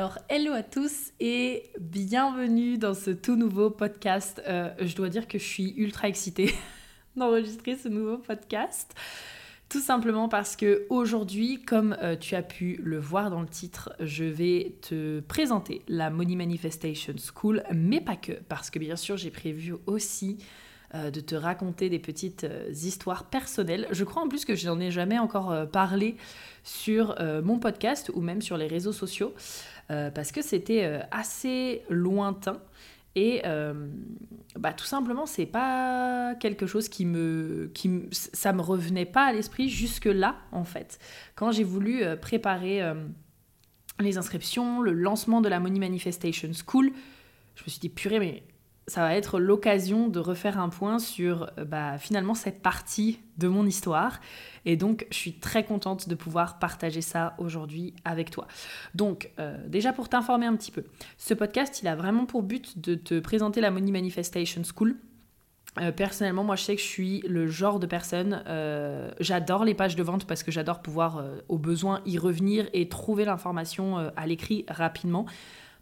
Alors, hello à tous et bienvenue dans ce tout nouveau podcast. Euh, je dois dire que je suis ultra excitée d'enregistrer ce nouveau podcast. Tout simplement parce que aujourd'hui, comme euh, tu as pu le voir dans le titre, je vais te présenter la Money Manifestation School, mais pas que, parce que bien sûr, j'ai prévu aussi euh, de te raconter des petites histoires personnelles. Je crois en plus que je n'en ai jamais encore parlé sur mon podcast ou même sur les réseaux sociaux. Euh, parce que c'était euh, assez lointain. Et euh, bah, tout simplement, c'est pas quelque chose qui me, qui ça me revenait pas à l'esprit jusque là en fait. Quand j'ai voulu préparer les inscriptions, le lancement de la Money Manifestation School, je me suis dit purée mais ça va être l'occasion de refaire un point sur euh, bah, finalement cette partie de mon histoire. Et donc, je suis très contente de pouvoir partager ça aujourd'hui avec toi. Donc, euh, déjà pour t'informer un petit peu, ce podcast, il a vraiment pour but de te présenter la Money Manifestation School. Euh, personnellement, moi je sais que je suis le genre de personne, j'adore les pages de vente parce que j'adore pouvoir au besoin y revenir et trouver l'information à l'écrit rapidement.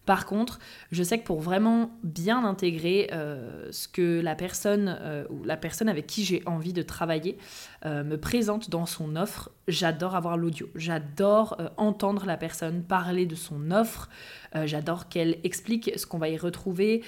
Par contre, je sais que pour vraiment bien intégrer euh, ce que la personne euh, ou la personne avec qui j'ai envie de travailler euh, me présente dans son offre, j'adore avoir l'audio. J'adore entendre la personne parler de son offre. j'adore qu'elle explique ce qu'on va y retrouver,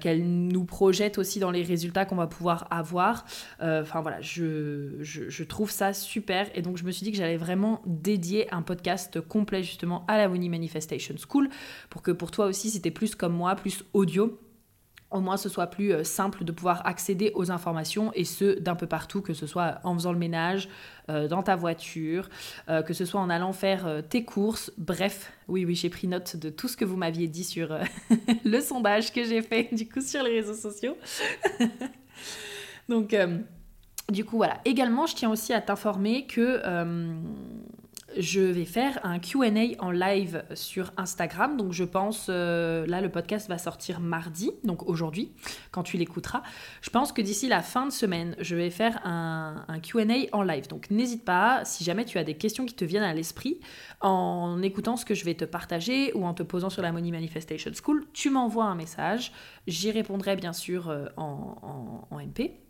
qu'elle nous projette aussi dans les résultats qu'on va pouvoir avoir. Enfin voilà, je, je, trouve ça super. Et donc je me suis dit que j'allais vraiment dédier un podcast complet justement à la Money Manifestation School pour que pour toi aussi, c'était plus comme moi, plus audio au moins ce soit plus euh, simple de pouvoir accéder aux informations et ce d'un peu partout, que ce soit en faisant le ménage, euh, dans ta voiture, euh, que ce soit en allant faire tes courses. Bref, oui, oui, j'ai pris note de tout ce que vous m'aviez dit sur le sondage que j'ai fait du coup sur les réseaux sociaux. Donc, du coup, voilà. Également, je tiens aussi à t'informer que je vais faire un QA en live sur Instagram. Donc je pense, euh, là le podcast va sortir mardi, donc aujourd'hui, quand tu l'écouteras. Je pense que d'ici la fin de semaine, je vais faire un, QA en live. Donc n'hésite pas, si jamais tu as des questions qui te viennent à l'esprit, en écoutant ce que je vais te partager ou en te posant sur la Money Manifestation School, tu m'envoies un message. J'y répondrai bien sûr euh, en, en MP.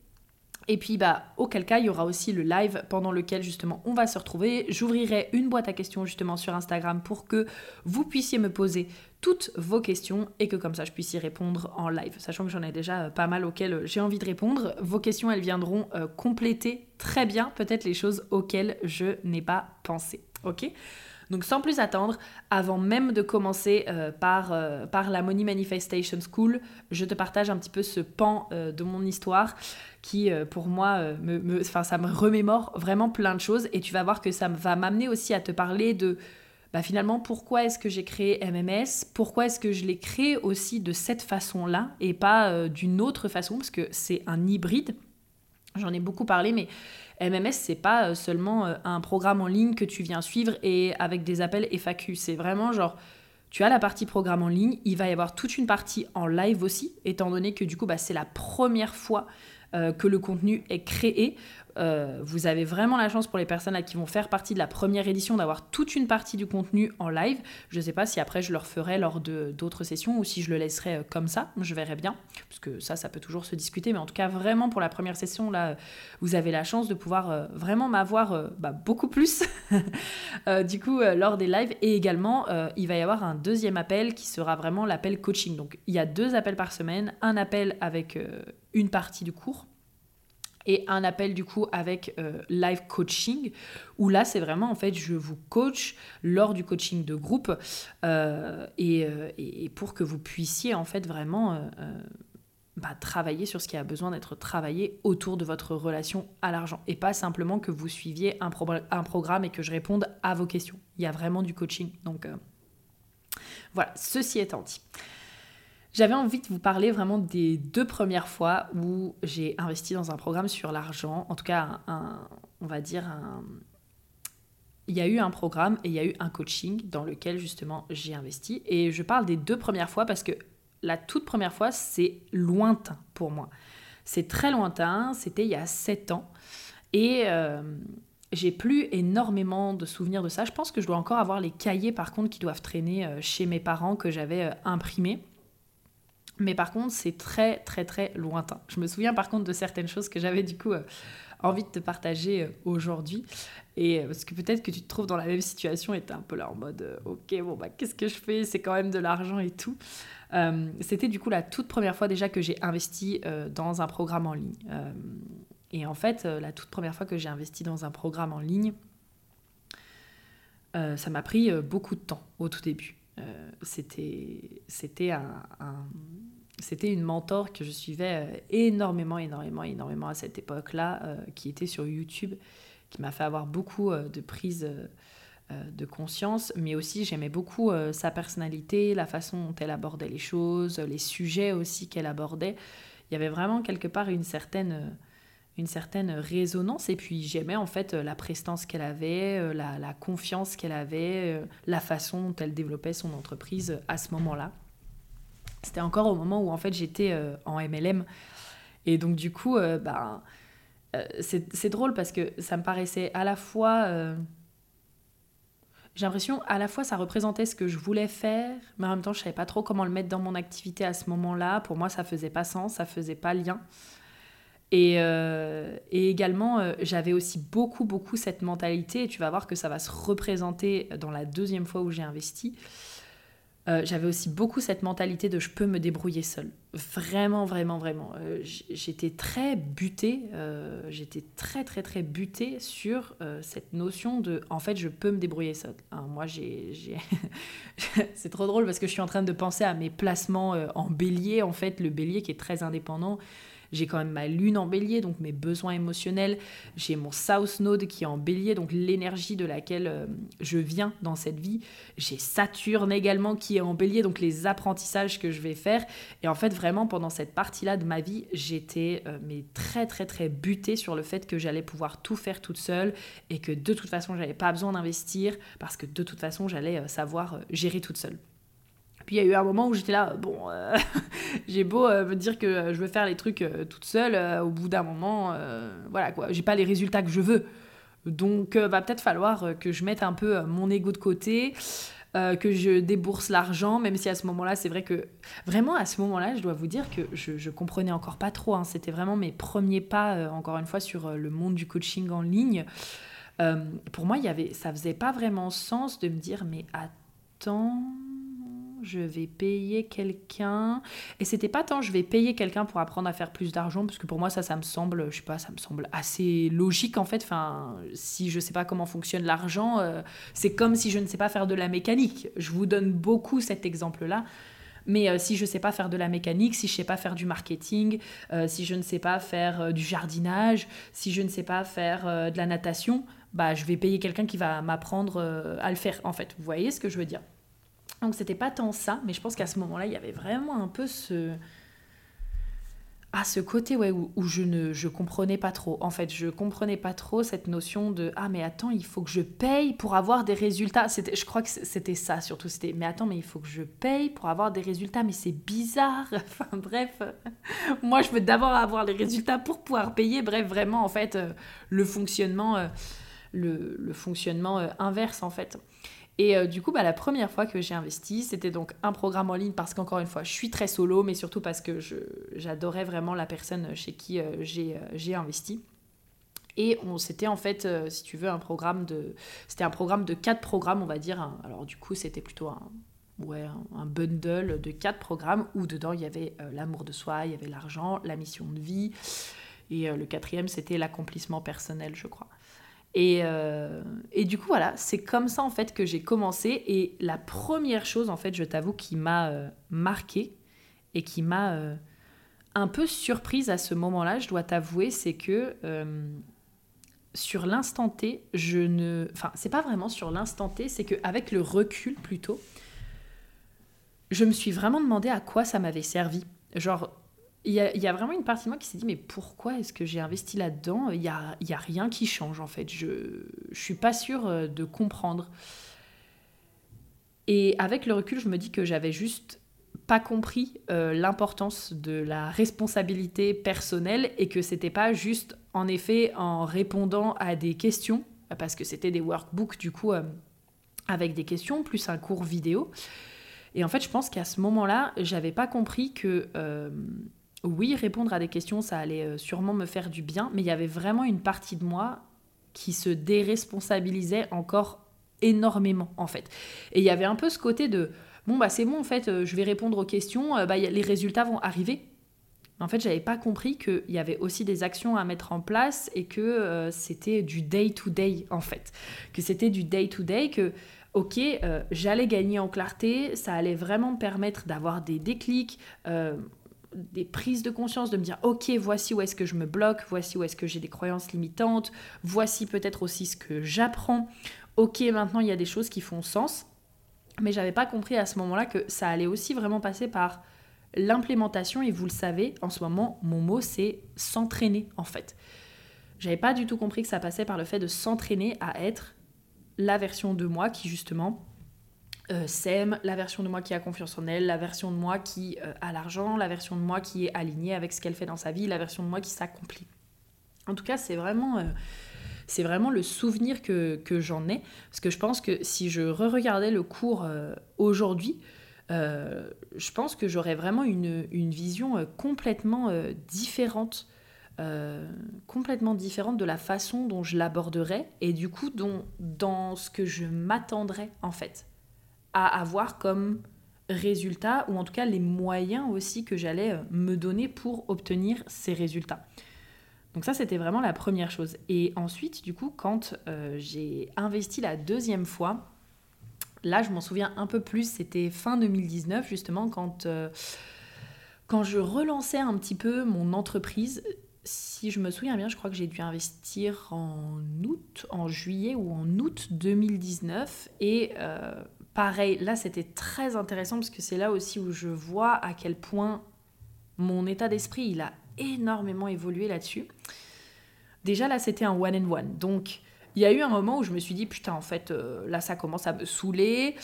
Et puis, bah, auquel cas, il y aura aussi le live pendant lequel justement on va se retrouver. J'ouvrirai une boîte à questions justement sur Instagram pour que vous puissiez me poser toutes vos questions et que comme ça je puisse y répondre en live. Sachant que j'en ai déjà euh, pas mal auxquelles j'ai envie de répondre. Vos questions, elles viendront euh, compléter très bien peut-être les choses auxquelles je n'ai pas pensé. Ok? Donc sans plus attendre, avant même de commencer euh, par, euh, la Money Manifestation School, je te partage un petit peu ce pan euh, de mon histoire qui pour moi, me, ça me remémore vraiment plein de choses et tu vas voir que ça va m'amener aussi à te parler de bah, finalement pourquoi est-ce que j'ai créé MMS, pourquoi est-ce que je l'ai créé aussi de cette façon-là et pas d'une autre façon? Parce que c'est un hybride. J'en ai beaucoup parlé, mais MMS, c'est pas euh, seulement euh, un programme en ligne que tu viens suivre et avec des appels FAQ. C'est vraiment genre, tu as la partie programme en ligne, il va y avoir toute une partie en live aussi, étant donné que du coup, bah, c'est la première fois euh, que le contenu est créé. Euh, vous avez vraiment la chance pour les personnes qui vont faire partie de la première édition d'avoir toute une partie du contenu en live. Je ne sais pas si après je le referai lors d'autres sessions ou si je le laisserai euh, comme ça. Je verrai bien, parce que ça, ça peut toujours se discuter. Mais en tout cas, vraiment pour la première session, là, vous avez la chance de pouvoir euh, vraiment m'avoir bah, beaucoup plus du coup lors des lives. Et également, il va y avoir un deuxième appel qui sera vraiment l'appel coaching. Donc il y a deux appels par semaine, un appel avec une partie du cours et un appel du coup avec euh, live coaching où là c'est vraiment en fait je vous coach lors du coaching de groupe euh, euh, et, pour que vous puissiez en fait vraiment bah, travailler sur ce qui a besoin d'être travaillé autour de votre relation à l'argent et pas simplement que vous suiviez un, un, programme et que je réponde à vos questions. Il y a vraiment du coaching. Donc voilà, ceci étant dit. J'avais envie de vous parler vraiment des deux premières fois où j'ai investi dans un programme sur l'argent. En tout cas, on va dire un, il y a eu un programme et il y a eu un coaching dans lequel justement j'ai investi. Et je parle des deux premières fois parce que la toute première fois, c'est lointain pour moi. C'est très lointain, c'était il y a sept ans. Et euh, j'ai plus énormément de souvenirs de ça. Je pense que je dois encore avoir les cahiers par contre qui doivent traîner euh, chez mes parents que j'avais euh, imprimés. Mais par contre, c'est très très très lointain. Je me souviens par contre de certaines choses que j'avais du coup euh, envie de te partager euh, aujourd'hui. Et euh, parce que peut-être que tu te trouves dans la même situation et tu es un peu là en mode ok, bon, bah qu'est-ce que je fais? C'est quand même de l'argent et tout. C'était du coup la toute première fois déjà que j'ai investi dans un programme en ligne. et en fait, la toute première fois que j'ai investi dans un programme en ligne, ça m'a pris beaucoup de temps au tout début. Euh, c'était c'était un, c'était une mentor que je suivais euh, énormément, énormément, énormément à cette époque-là, euh, qui était sur YouTube, qui m'a fait avoir beaucoup de prises de conscience, mais aussi j'aimais beaucoup sa personnalité, la façon dont elle abordait les choses, les sujets aussi qu'elle abordait. Il y avait vraiment quelque part une certaine une certaine résonance et puis j'aimais en fait la prestance qu'elle avait, euh, la, confiance qu'elle avait, euh, la façon dont elle développait son entreprise à ce moment-là. C'était encore au moment où en fait j'étais euh, en MLM et donc du coup ben, c'est drôle parce que ça me paraissait à la fois j'ai l'impression à la fois ça représentait ce que je voulais faire mais en même temps je savais pas trop comment le mettre dans mon activité à ce moment-là. Pour moi ça faisait pas sens ça faisait pas lien. Et, euh, et également, euh, j'avais aussi beaucoup, beaucoup cette mentalité, et tu vas voir que ça va se représenter dans la deuxième fois où j'ai investi. Euh, j'avais aussi beaucoup cette mentalité de je peux me débrouiller seule. Vraiment, vraiment, vraiment. j'étais très butée, j'étais très, très, très butée sur cette notion de en fait, je peux me débrouiller seule. Hein, moi, j'ai. C'est trop drôle parce que je suis en train de penser à mes placements en bélier, en fait, le bélier qui est très indépendant. J'ai quand même ma lune en bélier, donc mes besoins émotionnels. J'ai mon South Node qui est en bélier, donc l'énergie de laquelle euh, je viens dans cette vie. J'ai Saturne également qui est en bélier, donc les apprentissages que je vais faire. Et en fait, vraiment, pendant cette partie-là de ma vie, j'étais euh, mais très, très, très butée sur le fait que j'allais pouvoir tout faire toute seule et que de toute façon, j'avais pas besoin d'investir parce que de toute façon, j'allais euh, savoir gérer toute seule. Puis il y a eu un moment où j'étais là, bon, euh, j'ai beau euh, me dire que je veux faire les trucs euh, toute seule, au bout d'un moment, voilà quoi, j'ai pas les résultats que je veux. Donc va peut-être falloir que je mette un peu mon ego de côté, que je débourse l'argent, même si à ce moment-là, c'est vrai que vraiment à ce moment-là, je dois vous dire que je, je comprenais encore pas trop. Hein. C'était vraiment mes premiers pas, encore une fois, sur le monde du coaching en ligne. pour moi, il y avait, ça faisait pas vraiment sens de me dire, mais attends je vais payer quelqu'un. Et c'était pas tant je vais payer quelqu'un pour apprendre à faire plus d'argent, parce que pour moi, ça, ça me semble, je sais pas, ça me semble assez logique en fait. Enfin, si je sais pas comment fonctionne l'argent, euh, c'est comme si je ne sais pas faire de la mécanique. Je vous donne beaucoup cet exemple-là. Mais euh, si je ne sais pas faire de la mécanique, si je ne sais pas faire du marketing, euh, si je ne sais pas faire du jardinage, si je ne sais pas faire de la natation, bah, je vais payer quelqu'un qui va m'apprendre à le faire, en fait. Vous voyez ce que je veux dire? Donc c'était pas tant ça, mais je pense qu'à ce moment-là, il y avait vraiment un peu ce... à ce côté où, je ne je comprenais pas trop. En fait, je comprenais pas trop cette notion de ah mais attends, il faut que je paye pour avoir des résultats. Je crois que c'était ça surtout, c'était mais attends, mais il faut que je paye pour avoir des résultats, mais c'est bizarre. enfin bref, moi je veux d'abord avoir les résultats pour pouvoir payer. Bref, vraiment en fait euh, le fonctionnement euh, le, le, fonctionnement euh, inverse en fait. Et euh, du coup, bah, la première fois que j'ai investi, c'était donc un programme en ligne parce qu'encore une fois, je suis très solo, mais surtout parce que j'adorais vraiment la personne chez qui euh, euh, j'ai investi. Et c'était en fait, si tu veux, un programme de... C'était un programme de quatre programmes, on va dire. alors du coup, c'était plutôt un, ouais, un bundle de quatre programmes où dedans, il y avait l'amour de soi, il y avait l'argent, la mission de vie. Et le quatrième, c'était l'accomplissement personnel, je crois. Euh, et, du coup, voilà, c'est comme ça en fait que j'ai commencé. Et la première chose, en fait, je t'avoue, qui m'a euh, marqué et qui m'a euh, un peu surprise à ce moment-là, je dois t'avouer, c'est que sur l'instant T, je ne. Enfin, c'est pas vraiment sur l'instant T, c'est qu'avec le recul plutôt, je me suis vraiment demandé à quoi ça m'avait servi. Genre, il y, a, vraiment une partie de moi qui s'est dit mais pourquoi est-ce que j'ai investi là-dedans? Il n'y a, a rien qui change en fait. Je ne suis pas sûre euh, de comprendre. Et avec le recul, je me dis que j'avais juste pas compris euh, l'importance de la responsabilité personnelle et que c'était pas juste en effet en répondant à des questions parce que c'était des workbooks du coup euh, avec des questions plus un cours vidéo. Et en fait, je pense qu'à ce moment-là, j'avais pas compris que oui, répondre à des questions, ça allait euh, sûrement me faire du bien, mais il y avait vraiment une partie de moi qui se déresponsabilisait encore énormément, en fait. Et il y avait un peu ce côté de, bon, bah c'est bon, en fait, euh, je vais répondre aux questions, euh, bah, les résultats vont arriver. En fait, j'avais pas compris qu'il y avait aussi des actions à mettre en place et que c'était du day-to-day, en fait. Que c'était du day-to-day, que ok, j'allais gagner en clarté, ça allait vraiment me permettre d'avoir des déclics, des prises de conscience, de me dire ok, voici où est-ce que je me bloque, voici où est-ce que j'ai des croyances limitantes, voici peut-être aussi ce que j'apprends. Ok, maintenant il y a des choses qui font sens, mais j'avais pas compris à ce moment-là que ça allait aussi vraiment passer par l'implémentation et vous le savez, en ce moment, mon mot c'est s'entraîner en fait. J'avais pas du tout compris que ça passait par le fait de s'entraîner à être la version de moi qui justement euh, sème, la version de moi qui a confiance en elle, la version de moi qui euh, a l'argent, la version de moi qui est alignée avec ce qu'elle fait dans sa vie, la version de moi qui s'accomplit. En tout cas, c'est vraiment, euh, vraiment le souvenir que, j'en ai, parce que je pense que si je re-regardais le cours aujourd'hui, je pense que j'aurais vraiment une, une vision complètement différente. complètement différente de la façon dont je l'aborderais et du coup dont, dans ce que je m'attendrais en fait à avoir comme résultat, ou en tout cas les moyens aussi que j'allais euh, me donner pour obtenir ces résultats. Donc ça, c'était vraiment la première chose. Et ensuite, du coup, quand euh, j'ai investi la deuxième fois, là, je m'en souviens un peu plus, c'était fin 2019, justement, quand, euh, quand je relançais un petit peu mon entreprise. Si je me souviens bien, je crois que j'ai dû investir en août, en juillet ou en août 2019. Et Pareil, là c'était très intéressant parce que c'est là aussi où je vois à quel point mon état d'esprit il a énormément évolué là-dessus. Déjà là c'était un one and one, donc il y a eu un moment où je me suis dit putain en fait euh, là ça commence à me saouler.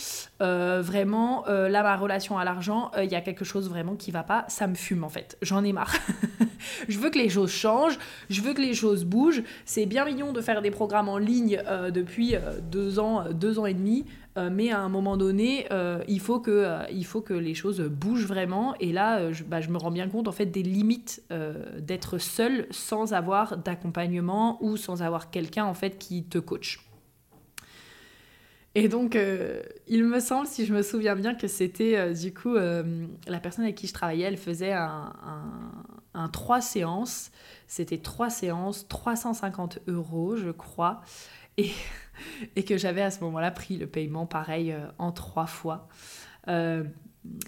Euh, vraiment euh, là ma relation à l'argent il y a quelque chose vraiment qui va pas. Ça me fume en fait. J'en ai marre. Je veux que les choses changent. Je veux que les choses bougent. C'est bien mignon de faire des programmes en ligne depuis deux ans deux ans et demi euh, mais à un moment donné, euh, il, faut que, euh, il faut que les choses bougent vraiment. Et là, je, bah, je me rends bien compte en fait des limites d'être seul sans avoir d'accompagnement ou sans avoir quelqu'un en fait qui te coach. Et donc, il me semble, si je me souviens bien, que c'était du coup la personne avec qui je travaillais, elle faisait un, un, un 3 séances. C'était trois séances, 350 euros, je crois. Et et que j'avais à ce moment-là pris le paiement pareil euh, en trois fois. Euh,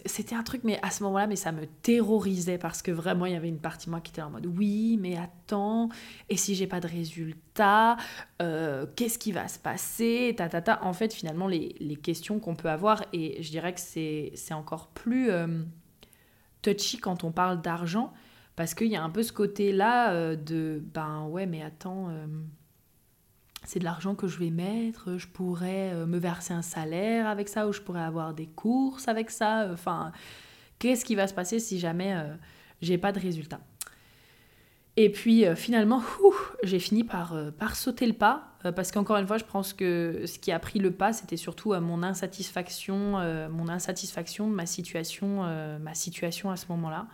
c'était un truc, mais à ce moment-là, mais ça me terrorisait parce que vraiment, il y avait une partie de moi qui était en mode oui, mais attends, et si j'ai pas de résultat, euh, qu'est-ce qui va se passer ta, ta, ta. En fait, finalement, les, les questions qu'on peut avoir, et je dirais que c'est encore plus touchy quand on parle d'argent, Parce qu'il y a un peu ce côté-là de ben ouais, mais attends, c'est de l'argent que je vais mettre, je pourrais me verser un salaire avec ça, ou je pourrais avoir des courses avec ça. Enfin, qu'est-ce qui va se passer si jamais j'ai pas de résultat? Et puis euh, finalement, j'ai fini par, euh, par sauter le pas, euh, parce qu'encore une fois, je pense que ce qui a pris le pas, c'était surtout mon insatisfaction, mon insatisfaction de ma situation, ma situation à ce moment-là.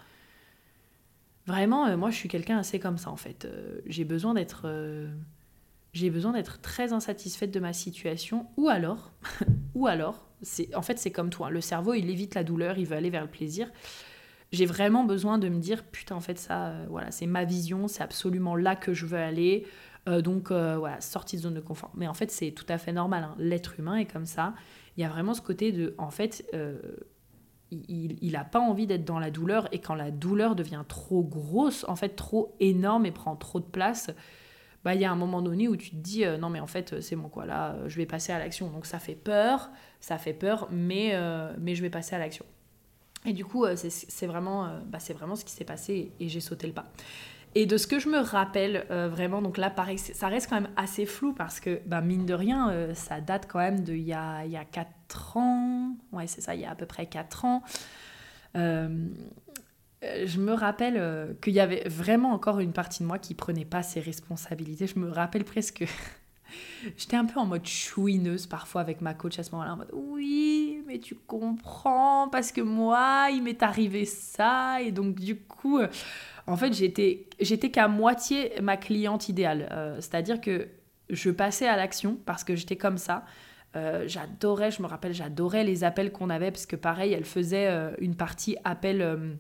Vraiment, moi, je suis quelqu'un assez comme ça en fait. j'ai besoin d'être, j'ai besoin d'être très insatisfaite de ma situation, ou alors, ou alors, c'est, en fait, c'est comme toi. Le cerveau, il évite la douleur, il veut aller vers le plaisir j'ai vraiment besoin de me dire putain en fait ça euh, voilà c'est ma vision c'est absolument là que je veux aller euh, donc euh, voilà sortie de zone de confort mais en fait c'est tout à fait normal hein. l'être humain est comme ça il y a vraiment ce côté de en fait il n'a pas envie d'être dans la douleur et quand la douleur devient trop grosse en fait trop énorme et prend trop de place bah il y a un moment donné où tu te dis non mais en fait c'est bon quoi là je vais passer à l'action donc ça fait peur ça fait peur mais mais je vais passer à l'action et du coup, euh, c'est vraiment, euh, bah, vraiment ce qui s'est passé et, j'ai sauté le pas. Et de ce que je me rappelle euh, vraiment, donc là, pareil, ça reste quand même assez flou parce que, bah, mine de rien, ça date quand même d'il y a, y a 4 ans. Ouais, c'est ça, il y a à peu près 4 ans. Je me rappelle qu'il y avait vraiment encore une partie de moi qui prenait pas ses responsabilités. Je me rappelle presque J'étais un peu en mode chouineuse parfois avec ma coach à ce moment-là, en mode oui, mais tu comprends, parce que moi, il m'est arrivé ça, et donc du coup, euh, en fait, j'étais, qu'à moitié ma cliente idéale. Euh, c'est-à-dire que je passais à l'action parce que j'étais comme ça. Euh, j'adorais, je me rappelle, j'adorais les appels qu'on avait, parce que pareil, elle faisait une partie appel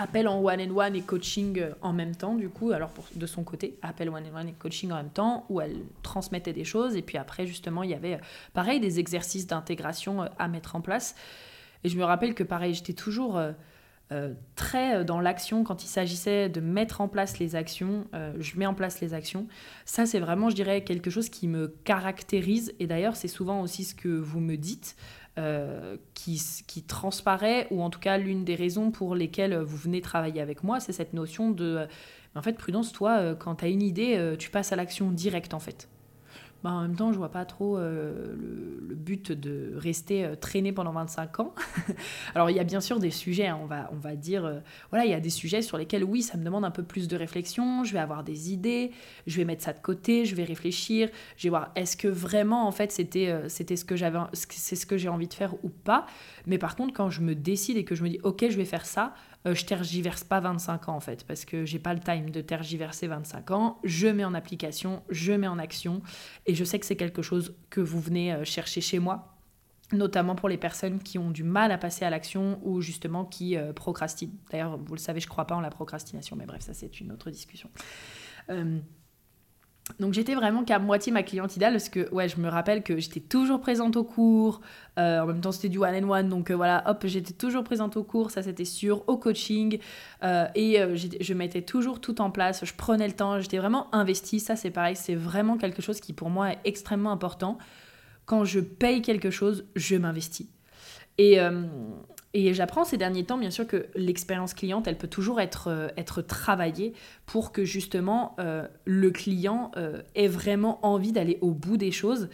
appel en one-on-one et coaching euh, en même temps, du coup, alors pour, de son côté, appel one-on-one et coaching en même temps, où elle transmettait des choses, et puis après, justement, il y avait, euh, pareil, des exercices d'intégration euh, à mettre en place. Et je me rappelle que, pareil, j'étais toujours très dans l'action quand il s'agissait de mettre en place les actions, je mets en place les actions. Ça, c'est vraiment, je dirais, quelque chose qui me caractérise, et d'ailleurs, c'est souvent aussi ce que vous me dites. Euh, qui, transparaît, ou en tout cas l'une des raisons pour lesquelles vous venez travailler avec moi, c'est cette notion de, en fait, prudence, toi, euh, quand tu as une idée, euh, tu passes à l'action directe, en fait. Bah, en même temps, je vois pas trop euh, le, but de rester euh, traîné pendant 25 ans. Alors, il y a bien sûr des sujets, hein, on, va, on va dire, euh, voilà, il y a des sujets sur lesquels, oui, ça me demande un peu plus de réflexion, je vais avoir des idées, je vais mettre ça de côté, je vais réfléchir, je vais voir, est-ce que vraiment, en fait, c'était c'était ce que j'avais, c'est ce que j'ai envie de faire ou pas. Mais par contre, quand je me décide et que je me dis, ok, je vais faire ça, euh, je tergiverse pas 25 ans en fait, parce que j'ai pas le time de tergiverser 25 ans. Je mets en application, je mets en action, et je sais que c'est quelque chose que vous venez euh, chercher chez moi notamment pour les personnes qui ont du mal à passer à l'action ou justement qui euh, procrastinent. D'ailleurs, vous le savez, je crois pas en la procrastination, mais bref, ça c'est une autre discussion. Donc j'étais vraiment qu'à moitié ma cliente idéale parce que je me rappelle que j'étais toujours présente au cours. Euh, en même temps, c'était du one and one, donc euh, voilà, hop, j'étais toujours présente au cours, ça c'était sûr, au coaching. Euh, et je mettais toujours tout en place, je prenais le temps, j'étais vraiment investie. Ça c'est pareil, c'est vraiment quelque chose qui pour moi est extrêmement important. Quand je paye quelque chose, je m'investis. Et, et j'apprends ces derniers temps, bien sûr, que l'expérience cliente, elle peut toujours être, euh, être travaillée pour que justement euh, le client euh, ait vraiment envie d'aller au bout des choses.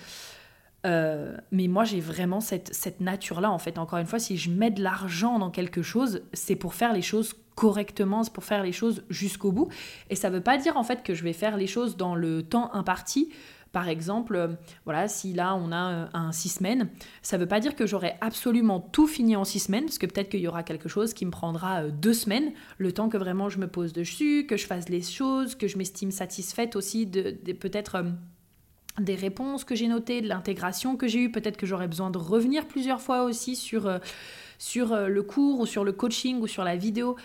mais moi, j'ai vraiment cette, cette nature-là, en fait. Encore une fois, si je mets de l'argent dans quelque chose, c'est pour faire les choses correctement, c'est pour faire les choses jusqu'au bout. Et ça ne veut pas dire, en fait, que je vais faire les choses dans le temps imparti. Par exemple, euh, voilà, si là on a euh, un six semaines, ça ne veut pas dire que j'aurai absolument tout fini en six semaines, parce que peut-être qu'il y aura quelque chose qui me prendra euh, deux semaines, le temps que vraiment je me pose dessus, que je fasse les choses, que je m'estime satisfaite aussi de, peut-être des réponses que j'ai notées, de l'intégration que j'ai eue. Peut-être que j'aurai besoin de revenir plusieurs fois aussi sur, sur le cours ou sur le coaching ou sur la vidéo.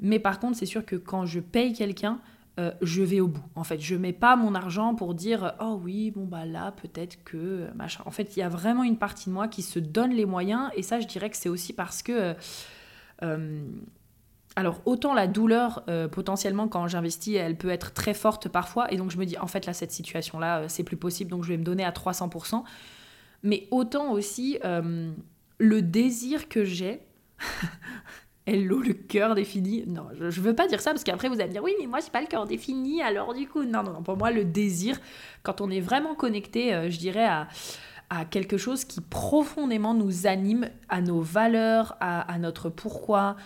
Mais par contre, c'est sûr que quand je paye quelqu'un, euh, je vais au bout. En fait, je mets pas mon argent pour dire oh oui, bon bah là peut-être que euh. En fait, il y a vraiment une partie de moi qui se donne les moyens et ça, je dirais que c'est aussi parce que euh, alors autant la douleur potentiellement quand j'investis, elle peut être très forte parfois et donc je me dis en fait là cette situation là c'est plus possible donc je vais me donner à 300%. Mais autant aussi le désir que j'ai Hello, le cœur défini. Non, je, veux pas dire ça parce qu'après vous allez me dire oui, mais moi j'ai pas le cœur défini. Alors du coup, non, non, non. Pour moi, le désir, quand on est vraiment connecté, euh, je dirais à, à quelque chose qui profondément nous anime, à nos valeurs, à, à notre pourquoi,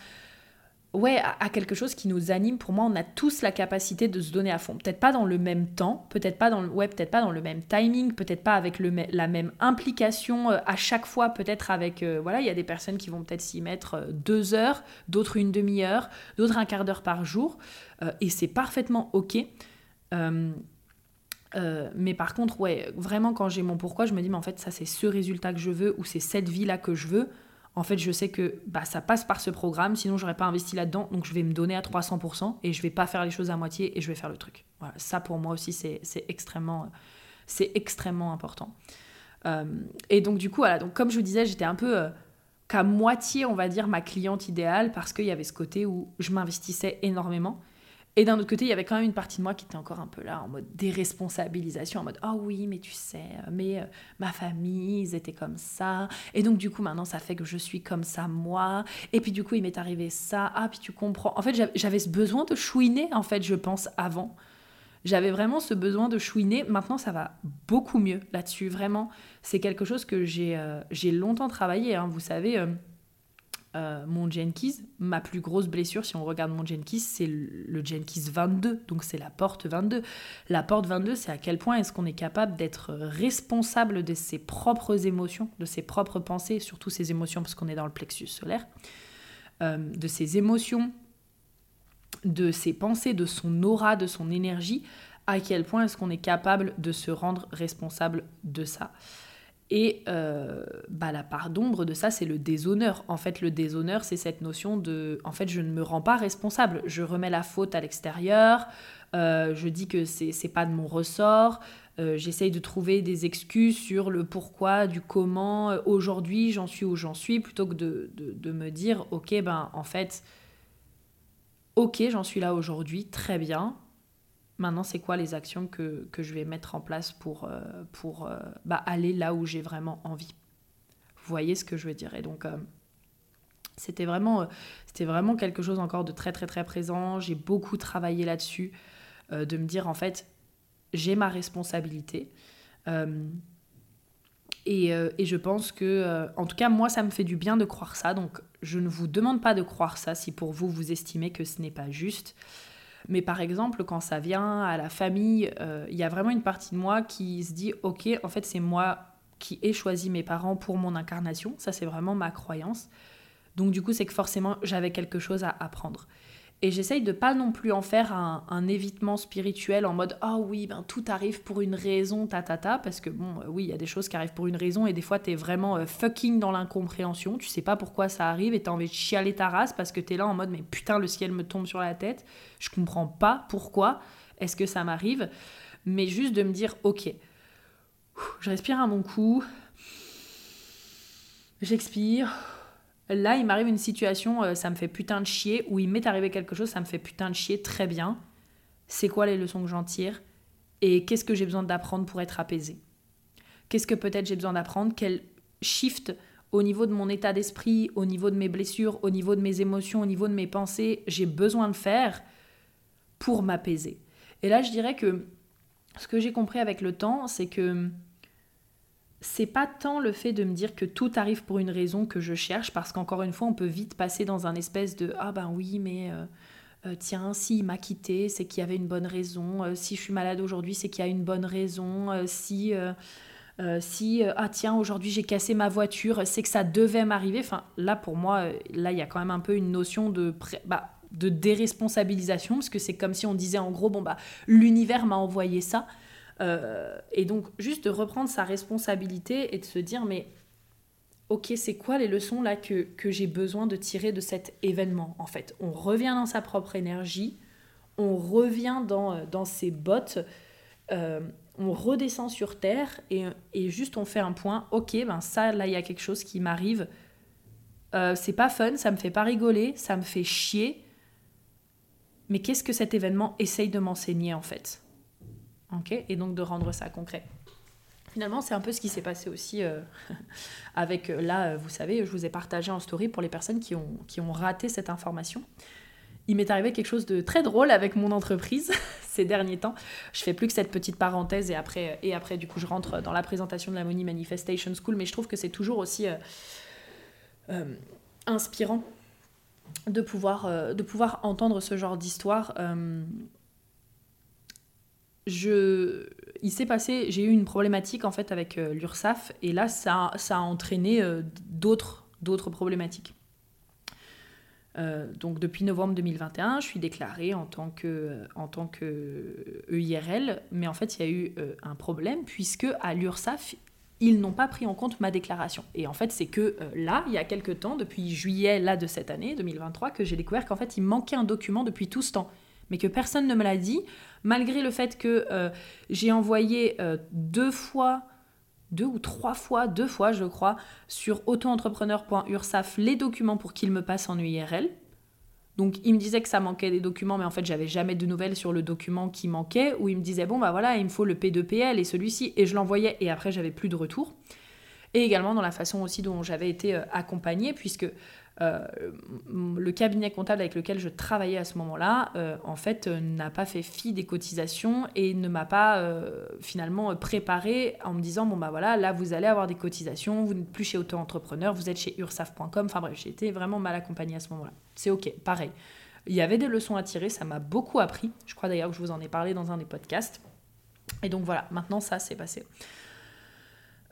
ouais, à, quelque chose qui nous anime. Pour moi, on a tous la capacité de se donner à fond. Peut-être pas dans le même temps, peut-être pas dans le, ouais, peut-être pas dans le même timing, peut-être pas avec le, la même implication euh, à chaque fois. Peut-être avec, euh, voilà, il y a des personnes qui vont peut-être s'y mettre euh, deux heures, d'autres une demi-heure, d'autres un quart d'heure par jour, et c'est parfaitement ok. mais par contre, ouais, vraiment quand j'ai mon pourquoi, je me dis, mais en fait, ça c'est ce résultat que je veux ou c'est cette vie-là que je veux en fait, je sais que bah, ça passe par ce programme, sinon j'aurais pas investi là-dedans, donc je vais me donner à 300% et je vais pas faire les choses à moitié et je vais faire le truc. Voilà, ça pour moi aussi, c'est extrêmement, c'est extrêmement important. Euh, et donc du coup, voilà, donc comme je vous disais, j'étais un peu euh, qu'à moitié, on va dire, ma cliente idéale parce qu'il y avait ce côté où je m'investissais énormément. Et d'un autre côté, il y avait quand même une partie de moi qui était encore un peu là, en mode déresponsabilisation, en mode Ah oui, mais tu sais, mais euh, ma famille, ils étaient comme ça. Et donc, du coup, maintenant, ça fait que je suis comme ça, moi. Et puis, du coup, il m'est arrivé ça. Ah, puis tu comprends. En fait, j'avais ce besoin de chouiner, en fait, je pense, avant. J'avais vraiment ce besoin de chouiner. Maintenant, ça va beaucoup mieux là-dessus. Vraiment, c'est quelque chose que j'ai euh, longtemps travaillé. Hein. Vous savez. Euh, euh, mon Jenkins, ma plus grosse blessure, si on regarde mon Jenkins, c'est le Jenkins 22, donc c'est la porte 22. La porte 22, c'est à quel point est-ce qu'on est capable d'être responsable de ses propres émotions, de ses propres pensées, surtout ses émotions, parce qu'on est dans le plexus solaire, euh, de ses émotions, de ses pensées, de son aura, de son énergie, à quel point est-ce qu'on est capable de se rendre responsable de ça? Et euh, bah, la part d'ombre de ça, c'est le déshonneur. En fait, le déshonneur, c'est cette notion de, en fait, je ne me rends pas responsable. Je remets la faute à l'extérieur. Euh, je dis que c'est pas de mon ressort. Euh, j'essaye de trouver des excuses sur le pourquoi, du comment. Aujourd'hui, j'en suis où j'en suis, plutôt que de, de, de, me dire, ok, ben en fait, ok, j'en suis là aujourd'hui, très bien. Maintenant, c'est quoi les actions que, je vais mettre en place pour, euh, pour euh, bah, aller là où j'ai vraiment envie? Vous voyez ce que je veux dire Et donc, euh, c'était vraiment, vraiment quelque chose encore de très, très, très présent. J'ai beaucoup travaillé là-dessus, de me dire, en fait, j'ai ma responsabilité. Et, et, je pense que, en tout cas, moi, ça me fait du bien de croire ça. Donc, je ne vous demande pas de croire ça si pour vous, vous estimez que ce n'est pas juste. Mais par exemple, quand ça vient à la famille, euh, il y a vraiment une partie de moi qui se dit, ok, en fait c'est moi qui ai choisi mes parents pour mon incarnation. Ça c'est vraiment ma croyance. Donc du coup, c'est que forcément, j'avais quelque chose à apprendre. Et j'essaye de pas non plus en faire un, évitement spirituel en mode oh oui, ben tout arrive pour une raison, ta ta ta, parce que bon, euh, oui, il y a des choses qui arrivent pour une raison et des fois tu es vraiment euh, fucking dans l'incompréhension, tu sais pas pourquoi ça arrive et tu as envie de chialer ta race parce que tu es là en mode mais putain, le ciel me tombe sur la tête, je comprends pas pourquoi est-ce que ça m'arrive, mais juste de me dire ok, je respire un bon coup, j'expire Là, il m'arrive une situation, euh, ça me fait putain de chier, ou il m'est arrivé quelque chose, ça me fait putain de chier, très bien. C'est quoi les leçons que j'en tire? Et qu'est-ce que j'ai besoin d'apprendre pour être apaisé? Qu'est-ce que peut-être j'ai besoin d'apprendre? Quel shift au niveau de mon état d'esprit, au niveau de mes blessures, au niveau de mes émotions, au niveau de mes pensées, j'ai besoin de faire pour m'apaiser? Et là, je dirais que ce que j'ai compris avec le temps, c'est que c'est pas tant le fait de me dire que tout arrive pour une raison que je cherche, parce qu'encore une fois, on peut vite passer dans un espèce de ah ben oui, mais euh, euh, tiens, s'il m'a quitté, c'est qu'il y avait une bonne raison. Euh, si je suis malade aujourd'hui, c'est qu'il y a une bonne raison. si si ah tiens, aujourd'hui j'ai cassé ma voiture, c'est que ça devait m'arriver. Enfin, là pour moi, là il y a quand même un peu une notion de bah, de déresponsabilisation, parce que c'est comme si on disait en gros bon bah l'univers m'a envoyé ça. Euh, et donc, juste de reprendre sa responsabilité et de se dire, mais ok, c'est quoi les leçons là que, que j'ai besoin de tirer de cet événement En fait, on revient dans sa propre énergie, on revient dans, euh, dans ses bottes, euh, on redescend sur Terre et, et, juste on fait un point, ok, ben ça, là, il y a quelque chose qui m'arrive. c'est pas fun, ça me fait pas rigoler, ça me fait chier. Mais qu'est-ce que cet événement essaye de m'enseigner en fait? Et donc de rendre ça concret. Finalement, c'est un peu ce qui s'est passé aussi avec, là, vous savez, je vous ai partagé en story pour les personnes qui ont, qui ont raté cette information il m'est arrivé quelque chose de très drôle avec mon entreprise ces derniers temps. Je fais plus que cette petite parenthèse et après, et après du coup, je rentre dans la présentation de la Money Manifestation School, mais je trouve que c'est toujours aussi euh, euh, inspirant de pouvoir, euh, de pouvoir entendre ce genre d'histoire. Je... Il s'est passé, j'ai eu une problématique en fait avec l'URSAF et là, ça, a entraîné d'autres, d'autres problématiques. Euh, donc depuis novembre 2021, je suis déclarée en tant que, euh, EIRL, mais en fait il y a eu euh, un problème puisque à l'URSSAF, ils n'ont pas pris en compte ma déclaration. Et en fait c'est que là, il y a quelques temps, depuis juillet là de cette année 2023, que j'ai découvert qu'en fait il manquait un document depuis tout ce temps, mais que personne ne me l'a dit, malgré le fait que j'ai envoyé deux fois deux ou trois fois, deux fois je crois, sur autoentrepreneur.ursaf les documents pour qu'il me passe en URL. Donc il me disait que ça manquait des documents, mais en fait j'avais jamais de nouvelles sur le document qui manquait, ou il me disait bon bah voilà, il me faut le P2PL et celui-ci, et je l'envoyais et après j'avais plus de retour. Et également dans la façon aussi dont j'avais été euh, accompagnée, puisque euh, le cabinet comptable avec lequel je travaillais à ce moment-là, euh, en fait, euh, n'a pas fait fi des cotisations et ne m'a pas finalement préparé en me disant bon bah voilà, là vous allez avoir des cotisations, vous n'êtes plus chez auto-entrepreneur, vous êtes chez ursaf.com. Enfin bref, j'ai été vraiment mal accompagnée à ce moment-là. C'est ok, pareil. Il y avait des leçons à tirer, ça m'a beaucoup appris. Je crois d'ailleurs que je vous en ai parlé dans un des podcasts. Et donc voilà, maintenant ça s'est passé.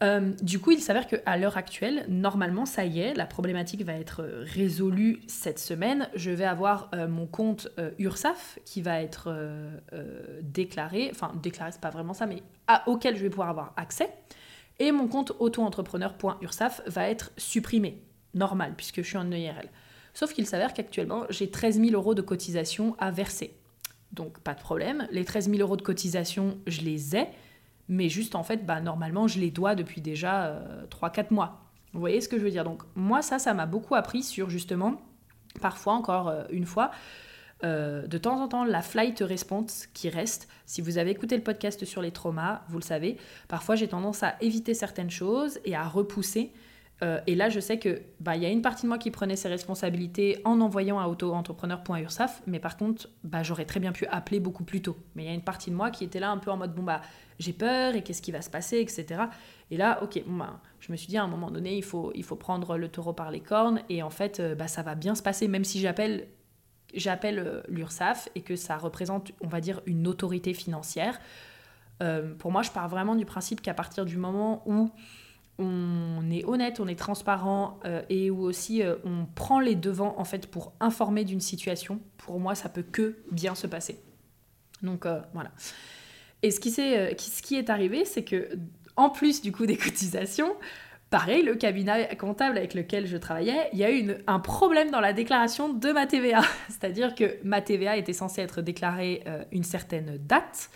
Euh, du coup, il s'avère qu'à l'heure actuelle, normalement, ça y est, la problématique va être résolue cette semaine. Je vais avoir euh, mon compte euh, URSAF qui va être déclaré, enfin déclaré, c'est pas vraiment ça, mais auquel je vais pouvoir avoir accès. Et mon compte auto-entrepreneur.ursaf va être supprimé, normal, puisque je suis en EIRL. Sauf qu'il s'avère qu'actuellement, j'ai 13 000 euros de cotisation à verser. Donc, pas de problème. Les 13 000 euros de cotisation, je les ai mais juste en fait, bah, normalement, je les dois depuis déjà 3-4 euh, mois. Vous voyez ce que je veux dire? Donc moi, ça, ça m'a beaucoup appris sur justement, parfois encore euh, une fois, euh, de temps en temps, la flight response qui reste. Si vous avez écouté le podcast sur les traumas, vous le savez, parfois j'ai tendance à éviter certaines choses et à repousser euh, et là, je sais que bah, y a une partie de moi qui prenait ses responsabilités en envoyant à auto-entrepreneur.ursaf, mais par contre, bah, j'aurais très bien pu appeler beaucoup plus tôt. Mais il y a une partie de moi qui était là un peu en mode bon bah j'ai peur et qu'est-ce qui va se passer, etc. Et là, ok, bah, je me suis dit à un moment donné, il faut, il faut prendre le taureau par les cornes et en fait, euh, bah, ça va bien se passer, même si j'appelle j'appelle euh, l'URSAF et que ça représente, on va dire, une autorité financière. pour moi, je pars vraiment du principe qu'à partir du moment où on est honnête, on est transparent euh, et où aussi euh, on prend les devants en fait pour informer d'une situation, pour moi ça peut que bien se passer. Donc euh, voilà. Et ce qui, est, ce qui est arrivé, c'est que en plus du coup des cotisations, pareil, le cabinet comptable avec lequel je travaillais, il y a eu un problème dans la déclaration de ma TVA. C'est-à-dire que ma TVA était censée être déclarée une certaine date.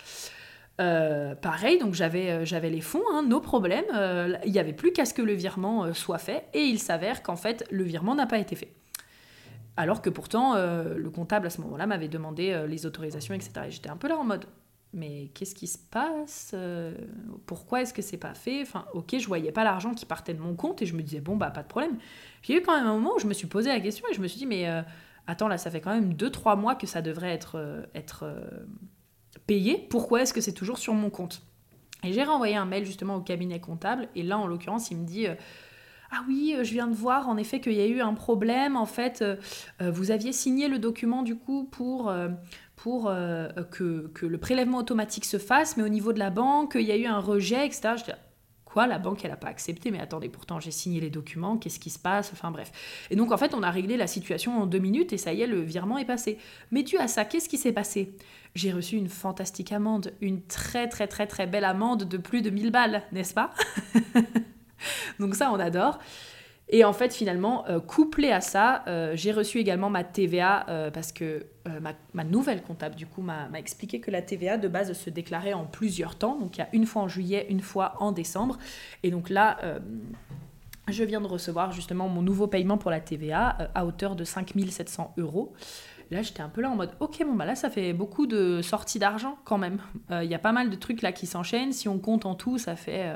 Euh, pareil, donc j'avais euh, j'avais les fonds, hein, nos problèmes. Euh, il n'y avait plus qu'à ce que le virement soit fait, et il s'avère qu'en fait le virement n'a pas été fait. Alors que pourtant le comptable à ce moment-là m'avait demandé les autorisations, etc. Et j'étais un peu là en mode, mais qu'est-ce qui se passe Pourquoi est-ce que c'est pas fait? Enfin, ok, je voyais pas l'argent qui partait de mon compte et je me disais bon bah pas de problème. J'ai eu quand même un moment où je me suis posé la question et je me suis dit mais attends là ça fait quand même 2-3 mois que ça devrait être être payé, pourquoi est-ce que c'est toujours sur mon compte? Et j'ai renvoyé un mail justement au cabinet comptable, et là en l'occurrence il me dit... Euh, ah oui, euh, je viens de voir en effet qu'il y a eu un problème. En fait, euh, vous aviez signé le document du coup pour, que, le prélèvement automatique se fasse, mais au niveau de la banque, il y a eu un rejet, etc. La banque, elle n'a pas accepté. Mais attendez, pourtant j'ai signé les documents, qu'est-ce qui se passe Enfin bref. Et donc en fait, on a réglé la situation en deux minutes et ça y est, le virement est passé. Mais dû à ça, qu'est-ce qui s'est passé? J'ai reçu une fantastique amende, une très très très très belle amende de plus de 1000 balles, n'est-ce pas? Donc ça, on adore. Et en fait, finalement, euh, couplé à ça, euh, j'ai reçu également ma TVA euh, parce que ma, nouvelle comptable, du coup, m'a expliqué que la TVA de base se déclarait en plusieurs temps. Donc, il y a une fois en juillet, une fois en décembre. Et donc là, je viens de recevoir justement mon nouveau paiement pour la TVA à hauteur de 5700 euros. Là, j'étais un peu là en mode, ok, bon, bah là, ça fait beaucoup de sorties d'argent quand même. Il y a pas mal de trucs là qui s'enchaînent. Si on compte en tout, ça fait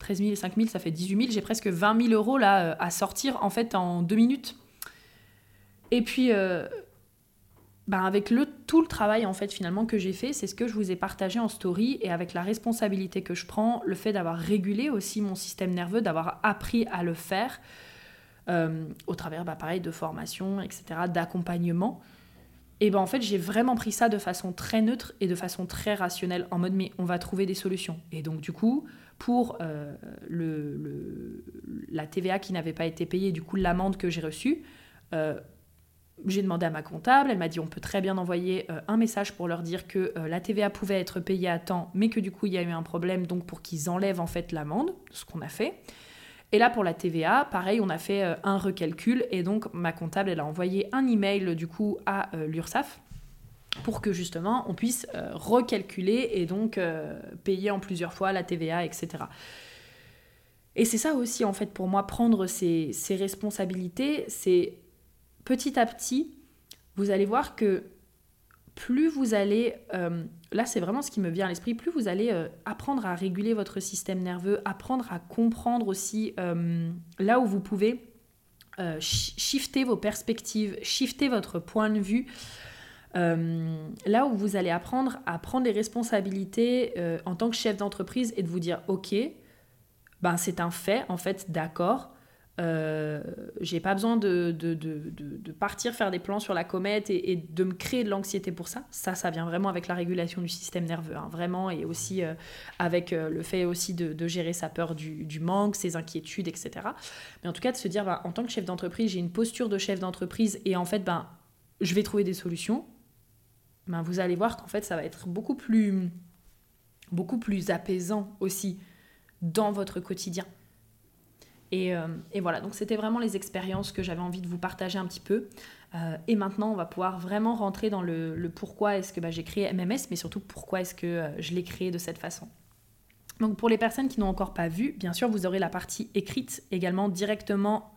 13 000 et 5 000, ça fait 18 000. J'ai presque 20 000 euros là à sortir en fait en deux minutes. Et puis, ben avec le, tout le travail en fait finalement que j'ai fait, c'est ce que je vous ai partagé en story et avec la responsabilité que je prends, le fait d'avoir régulé aussi mon système nerveux, d'avoir appris à le faire euh, au travers bah, pareil de formation, etc., d'accompagnement. Et ben en fait j'ai vraiment pris ça de façon très neutre et de façon très rationnelle en mode mais on va trouver des solutions. Et donc du coup pour euh, la TVA qui n'avait pas été payée, du coup l'amende que j'ai reçue, euh, j'ai demandé à ma comptable, elle m'a dit on peut très bien envoyer euh, un message pour leur dire que la TVA pouvait être payée à temps, mais que du coup il y a eu un problème, donc pour qu'ils enlèvent en fait l'amende, ce qu'on a fait. Et là pour la TVA, pareil, on a fait un recalcul et donc ma comptable elle a envoyé un email du coup à l'URSSAF pour que justement on puisse recalculer et donc payer en plusieurs fois la TVA, etc. Et c'est ça aussi en fait pour moi prendre ces, responsabilités, c'est petit à petit, vous allez voir que plus vous allez, euh, là c'est vraiment ce qui me vient à l'esprit, plus vous allez euh, apprendre à réguler votre système nerveux, apprendre à comprendre aussi euh, là où vous pouvez shifter vos perspectives, shifter votre point de vue, là où vous allez apprendre à prendre les responsabilités en tant que chef d'entreprise et de vous dire ok, ben c'est un fait en fait, d'accord, euh, j'ai pas besoin de, de, de, partir faire des plans sur la comète et, de me créer de l'anxiété pour ça. Ça, ça vient vraiment avec la régulation du système nerveux, hein, vraiment, et aussi euh, avec euh, le fait aussi de, gérer sa peur du, du, manque, ses inquiétudes, etc. Mais en tout cas, de se dire, bah, en tant que chef d'entreprise, j'ai une posture de chef d'entreprise et en fait, ben, je vais trouver des solutions. Ben, vous allez voir qu'en fait, ça va être beaucoup plus, apaisant aussi dans votre quotidien. Euh, et, voilà, donc c'était vraiment les expériences que j'avais envie de vous partager un petit peu. Euh, et maintenant, on va pouvoir vraiment rentrer dans le, pourquoi est-ce que bah, j'ai créé MMS, mais surtout pourquoi est-ce que euh, je l'ai créé de cette façon. Donc pour les personnes qui n'ont encore pas vu, bien sûr, vous aurez la partie écrite également directement,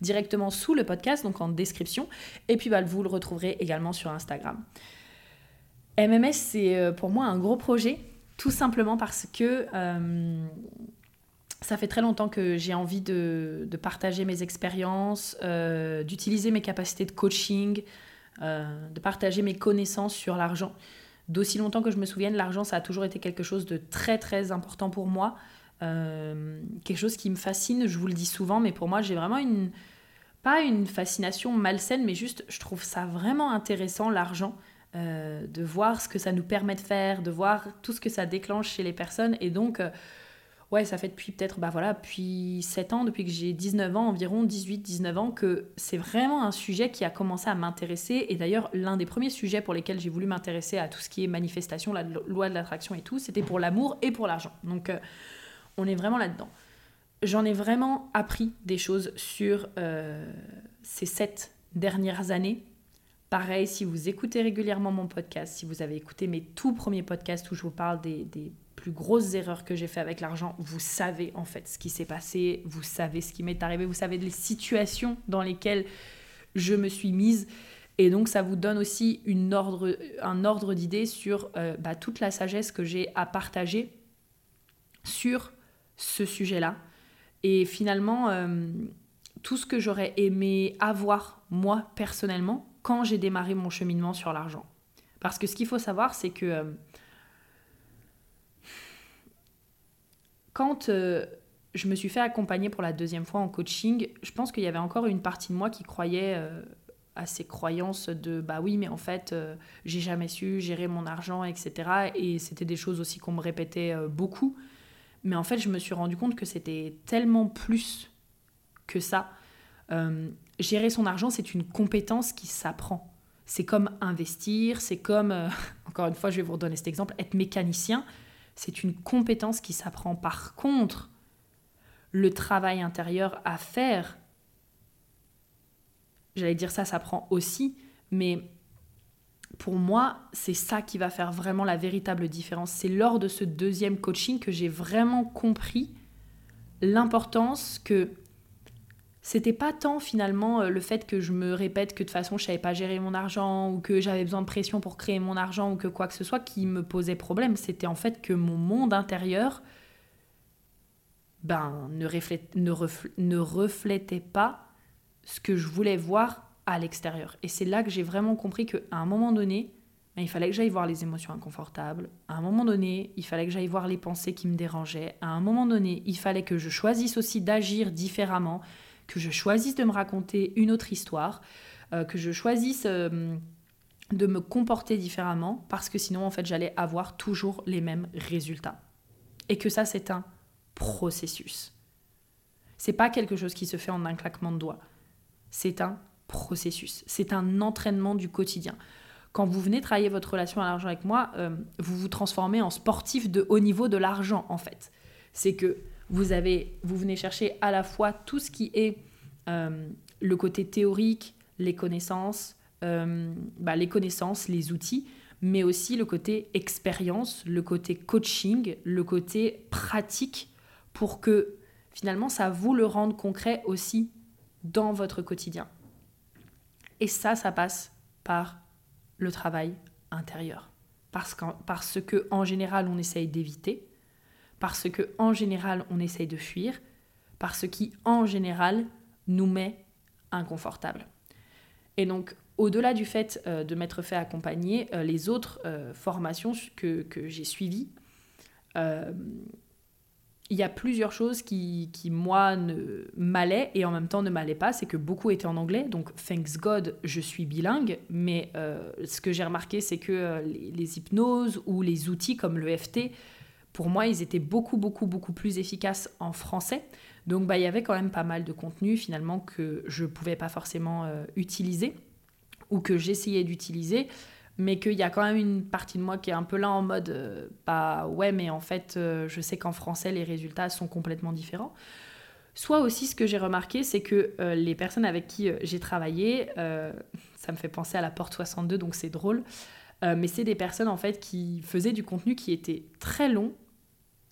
directement sous le podcast, donc en description. Et puis bah, vous le retrouverez également sur Instagram. MMS, c'est pour moi un gros projet, tout simplement parce que ça fait très longtemps que j'ai envie de, partager mes expériences, euh, d'utiliser mes capacités de coaching, euh, de partager mes connaissances sur l'argent. D'aussi longtemps que je me souvienne, l'argent, ça a toujours été quelque chose de très très important pour moi. Euh, quelque chose qui me fascine, je vous le dis souvent, mais pour moi, j'ai vraiment une... Pas une fascination malsaine, mais juste, je trouve ça vraiment intéressant, l'argent. de voir ce que ça nous permet de faire, de voir tout ce que ça déclenche chez les personnes. Et donc, ouais, ça fait depuis peut-être, bah voilà, depuis 7 ans, depuis que j'ai 19 ans, environ 18-19 ans, que c'est vraiment un sujet qui a commencé à m'intéresser. Et d'ailleurs, l'un des premiers sujets pour lesquels j'ai voulu m'intéresser à tout ce qui est manifestation, la loi de l'attraction et tout, c'était pour l'amour et pour l'argent. Donc, euh, on est vraiment là-dedans. J'en ai vraiment appris des choses sur euh, ces 7 dernières années. Pareil, si vous écoutez régulièrement mon podcast, si vous avez écouté mes tout premiers podcasts où je vous parle des plus grosses erreurs que j'ai fait avec l'argent, vous savez en fait ce qui s'est passé, vous savez ce qui m'est arrivé, vous savez les situations dans lesquelles je me suis mise. Et donc ça vous donne aussi une ordre, un ordre d'idée sur euh, bah, toute la sagesse que j'ai à partager sur ce sujet-là. Et finalement, euh, tout ce que j'aurais aimé avoir moi personnellement quand j'ai démarré mon cheminement sur l'argent. Parce que ce qu'il faut savoir, c'est que euh, quand euh, je me suis fait accompagner pour la deuxième fois en coaching, je pense qu'il y avait encore une partie de moi qui croyait euh, à ces croyances de bah oui, mais en fait, euh, j'ai jamais su gérer mon argent, etc. Et c'était des choses aussi qu'on me répétait beaucoup. Mais en fait, je me suis rendu compte que c'était tellement plus que ça. gérer son argent, c'est une compétence qui s'apprend. C'est comme investir, c'est comme, encore une fois, je vais vous redonner cet exemple, être mécanicien c'est une compétence qui s'apprend. Par contre, le travail intérieur à faire, j'allais dire ça s'apprend aussi, mais pour moi, c'est ça qui va faire vraiment la véritable différence. C'est lors de ce deuxième coaching que j'ai vraiment compris l'importance que c'était pas tant finalement euh, le fait que je me répète que de toute façon je savais pas gérer mon argent ou que j'avais besoin de pression pour créer mon argent ou que quoi que ce soit qui me posait problème. C'était en fait que mon monde intérieur ben, ne, ne reflétait pas ce que je voulais voir à l'extérieur. Et c'est là que j'ai vraiment compris qu'à un moment donné, ben, il fallait que j'aille voir les émotions inconfortables. À un moment donné, il fallait que j'aille voir les pensées qui me dérangeaient. À un moment donné, il fallait que je choisisse aussi d'agir différemment, que je choisisse de me raconter une autre histoire, euh, que je choisisse euh, de me comporter différemment, parce que sinon, en fait, j'allais avoir toujours les mêmes résultats. Et que ça, c'est un processus. C'est pas quelque chose qui se fait en un claquement de doigts. C'est un processus. C'est un entraînement du quotidien. Quand vous venez travailler votre relation à l'argent avec moi, euh, vous vous transformez en sportif de haut niveau de l'argent, en fait. C'est que vous, avez, vous venez chercher à la fois tout ce qui est euh, le côté théorique, les connaissances, euh, bah, les connaissances, les outils, mais aussi le côté expérience, le côté coaching, le côté pratique pour que finalement ça vous le rende concret aussi dans votre quotidien. Et ça, ça passe par le travail intérieur. Parce que, parce que en général, on essaye d'éviter, parce que en général, on essaye de fuir, parce qui en général nous met inconfortable. Et donc, au-delà du fait euh, de m'être fait accompagner, euh, les autres euh, formations que, que j'ai suivies, il y a plusieurs choses qui, qui moi, ne m'allaient et en même temps ne m'allaient pas. C'est que beaucoup étaient en anglais. Donc, thanks God, je suis bilingue. Mais ce que j'ai remarqué, c'est que les, les, hypnoses ou les outils comme le FT, pour moi, ils étaient beaucoup, beaucoup, beaucoup plus efficaces en français. Donc, bah, il y avait quand même pas mal de contenu finalement que je ne pouvais pas forcément utiliser ou que j'essayais d'utiliser, mais qu'il y a quand même une partie de moi qui est un peu là en mode, euh, bah ouais, mais en fait, euh, je sais qu'en français, les résultats sont complètement différents. Soit aussi, ce que j'ai remarqué, c'est que euh, les personnes avec qui j'ai travaillé, ça me fait penser à la porte 62, donc c'est drôle, mais c'est des personnes en fait qui faisaient du contenu qui était très long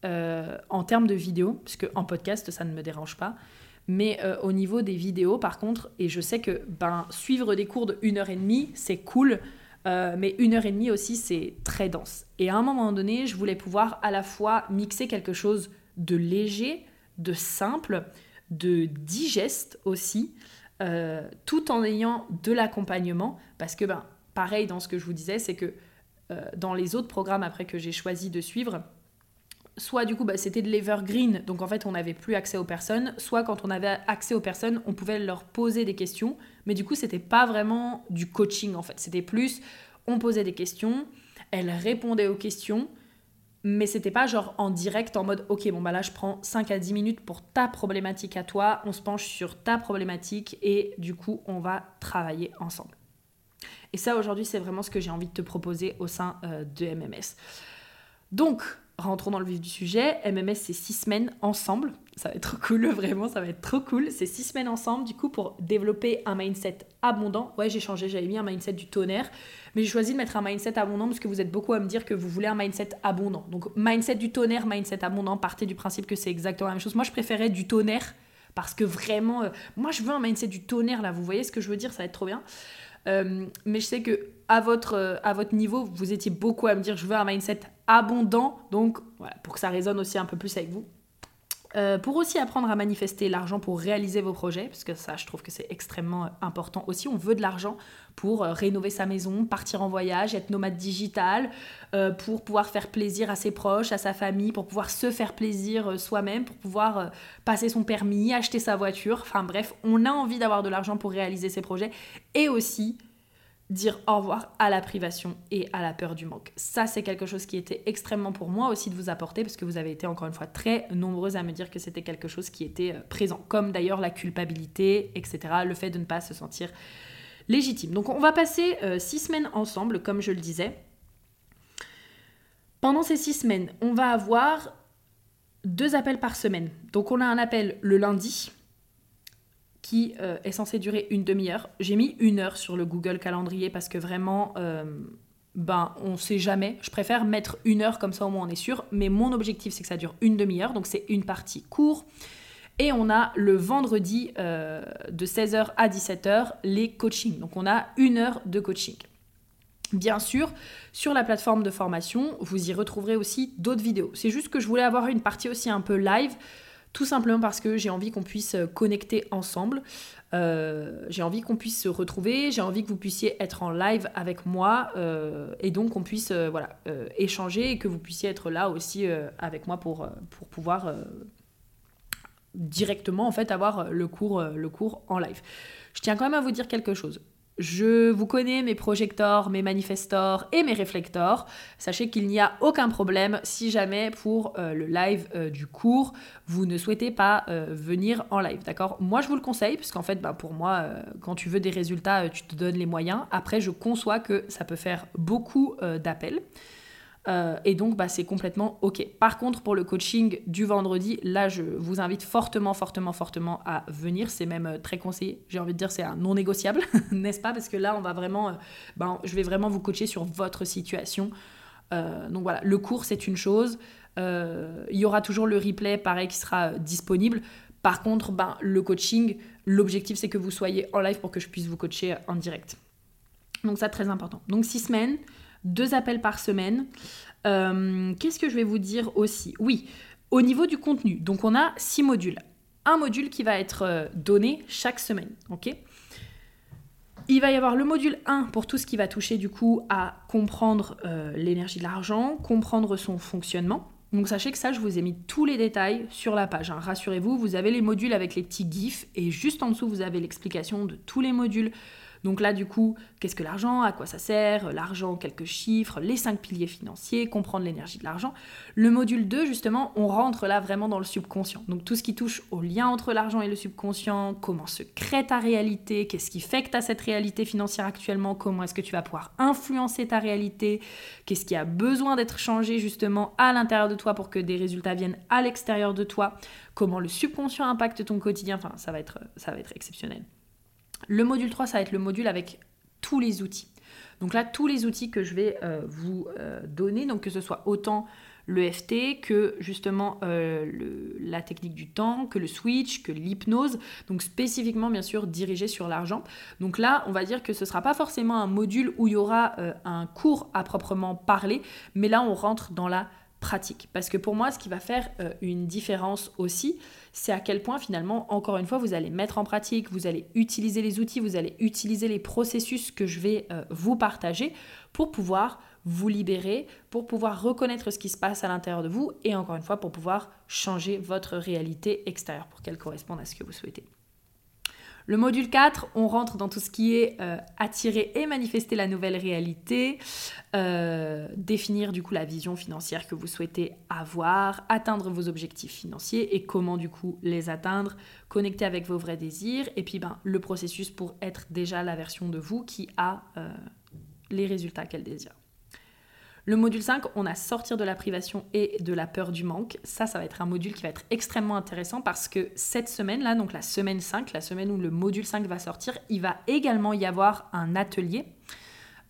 en termes de vidéo, puisque en podcast, ça ne me dérange pas. Mais euh, au niveau des vidéos, par contre, et je sais que ben, suivre des cours de 1 heure et demie, c'est cool, euh, mais une heure et demie aussi, c'est très dense. Et à un moment donné, je voulais pouvoir à la fois mixer quelque chose de léger, de simple, de digeste aussi, euh, tout en ayant de l'accompagnement, parce que, ben, pareil dans ce que je vous disais, c'est que dans les autres programmes après que j'ai choisi de suivre, soit du coup bah, c'était de l'evergreen, donc en fait on n'avait plus accès aux personnes, soit quand on avait accès aux personnes, on pouvait leur poser des questions, mais du coup c'était pas vraiment du coaching en fait, c'était plus on posait des questions, elles répondaient aux questions, mais c'était pas genre en direct en mode ok bon bah là je prends 5 à 10 minutes pour ta problématique à toi, on se penche sur ta problématique et du coup on va travailler ensemble. Et ça aujourd'hui c'est vraiment ce que j'ai envie de te proposer au sein euh, de MMS. Donc rentrons dans le vif du sujet. MMS, c'est six semaines ensemble. Ça va être trop cool, vraiment, ça va être trop cool. C'est six semaines ensemble, du coup, pour développer un mindset abondant. Ouais, j'ai changé, j'avais mis un mindset du tonnerre, mais j'ai choisi de mettre un mindset abondant parce que vous êtes beaucoup à me dire que vous voulez un mindset abondant. Donc, mindset du tonnerre, mindset abondant, partez du principe que c'est exactement la même chose. Moi, je préférais du tonnerre parce que vraiment, euh, moi, je veux un mindset du tonnerre, là, vous voyez ce que je veux dire, ça va être trop bien. Euh, mais je sais que à votre, euh, à votre niveau, vous étiez beaucoup à me dire je veux un mindset abondant. Donc pour que ça résonne aussi un peu plus avec vous. Euh, pour aussi apprendre à manifester l'argent pour réaliser vos projets, parce que ça, je trouve que c'est extrêmement important aussi. On veut de l'argent pour rénover sa maison, partir en voyage, être nomade digital, pour pouvoir faire plaisir à ses proches, à sa famille, pour pouvoir se faire plaisir soi-même, pour pouvoir passer son permis, acheter sa voiture. Enfin bref, on a envie d'avoir de l'argent pour réaliser ses projets et aussi dire au revoir à la privation et à la peur du manque. Ça, c'est quelque chose qui était extrêmement pour moi aussi de vous apporter, parce que vous avez été encore une fois très nombreuses à me dire que c'était quelque chose qui était euh, présent, comme d'ailleurs la culpabilité, etc., le fait de ne pas se sentir légitime. Donc on va passer euh, six semaines ensemble, comme je le disais. Pendant ces six semaines, on va avoir deux appels par semaine. Donc on a un appel le lundi, qui euh, est censé durer une demi-heure. J'ai mis une heure sur le Google Calendrier parce que vraiment, euh, ben, on sait jamais. Je préfère mettre une heure comme ça au moins on est sûr. Mais mon objectif, c'est que ça dure une demi-heure. Donc c'est une partie court. Et on a le vendredi euh, de 16h à 17h les coachings. Donc on a une heure de coaching. Bien sûr, sur la plateforme de formation, vous y retrouverez aussi d'autres vidéos. C'est juste que je voulais avoir une partie aussi un peu live tout simplement parce que j'ai envie qu'on puisse connecter ensemble. Euh, j'ai envie qu'on puisse se retrouver, j'ai envie que vous puissiez être en live avec moi euh, et donc qu'on puisse voilà, échanger et que vous puissiez être là aussi avec moi pour, pouvoir directement en fait avoir le cours en live. Je tiens quand même à vous dire quelque chose. Je vous connais mes projecteurs, mes manifestors et mes réflecteurs. Sachez qu'il n'y a aucun problème si jamais pour euh, le live euh, du cours, vous ne souhaitez pas euh, venir en live. D'accord? Moi, je vous le conseille, puisqu'en fait, bah, pour moi, quand tu veux des résultats, tu te donnes les moyens. Après, je conçois que ça peut faire beaucoup d'appels. Euh, et donc, bah, c'est complètement OK. Par contre, pour le coaching du vendredi, là, je vous invite fortement, fortement, fortement à venir. C'est même euh, très conseillé. J'ai envie de dire, c'est un non négociable, n'est-ce pas? Parce que là, on va vraiment, euh, ben, je vais vraiment vous coacher sur votre situation. donc voilà, le cours, c'est une chose. Il y aura toujours le replay, pareil, qui sera disponible. Par contre, ben, le coaching, l'objectif, c'est que vous soyez en live pour que je puisse vous coacher en direct. Donc ça, très important. Donc six semaines deux appels par semaine. Euh, qu'est-ce que je vais vous dire aussi? Oui, au niveau du contenu, donc on a six modules. Un module qui va être euh, donné chaque semaine, ok? Il va y avoir le module 1 pour tout ce qui va toucher du coup à comprendre euh, l'énergie de l'argent, comprendre son fonctionnement. Donc sachez que ça, je vous ai mis tous les détails sur la page. Hein. Rassurez-vous, vous avez les modules avec les petits gifs et juste en dessous, vous avez l'explication de tous les modules donc là, du coup, qu'est-ce que l'argent À quoi ça sert L'argent, quelques chiffres, les cinq piliers financiers, comprendre l'énergie de l'argent. Le module 2, justement, on rentre là vraiment dans le subconscient. Donc tout ce qui touche au lien entre l'argent et le subconscient, comment se crée ta réalité, qu'est-ce qui fait que tu as cette réalité financière actuellement, comment est-ce que tu vas pouvoir influencer ta réalité, qu'est-ce qui a besoin d'être changé justement à l'intérieur de toi pour que des résultats viennent à l'extérieur de toi, comment le subconscient impacte ton quotidien, enfin ça va être, ça va être exceptionnel. Le module 3, ça va être le module avec tous les outils. Donc là, tous les outils que je vais euh, vous euh, donner, donc que ce soit autant l'EFT que justement euh, la technique du temps, que le switch, que l'hypnose, donc spécifiquement bien sûr dirigé sur l'argent. Donc là, on va dire que ce ne sera pas forcément un module où il y aura un cours à proprement parler, mais là on rentre dans la pratique. Parce que pour moi, ce qui va faire une différence aussi, c'est à quel point finalement, encore une fois, vous allez mettre en pratique, vous allez utiliser les outils, vous allez utiliser les processus que je vais euh, vous partager pour pouvoir vous libérer, pour pouvoir reconnaître ce qui se passe à l'intérieur de vous et encore une fois pour pouvoir changer votre réalité extérieure pour qu'elle corresponde à ce que vous souhaitez. Le module 4, on rentre dans tout ce qui est euh, attirer et manifester la nouvelle réalité, euh, définir du coup la vision financière que vous souhaitez avoir, atteindre vos objectifs financiers et comment du coup les atteindre, connecter avec vos vrais désirs et puis ben, le processus pour être déjà la version de vous qui a euh, les résultats qu'elle désire. Le module 5, on a sortir de la privation et de la peur du manque. Ça, ça va être un module qui va être extrêmement intéressant parce que cette semaine-là, donc la semaine 5, la semaine où le module 5 va sortir, il va également y avoir un atelier.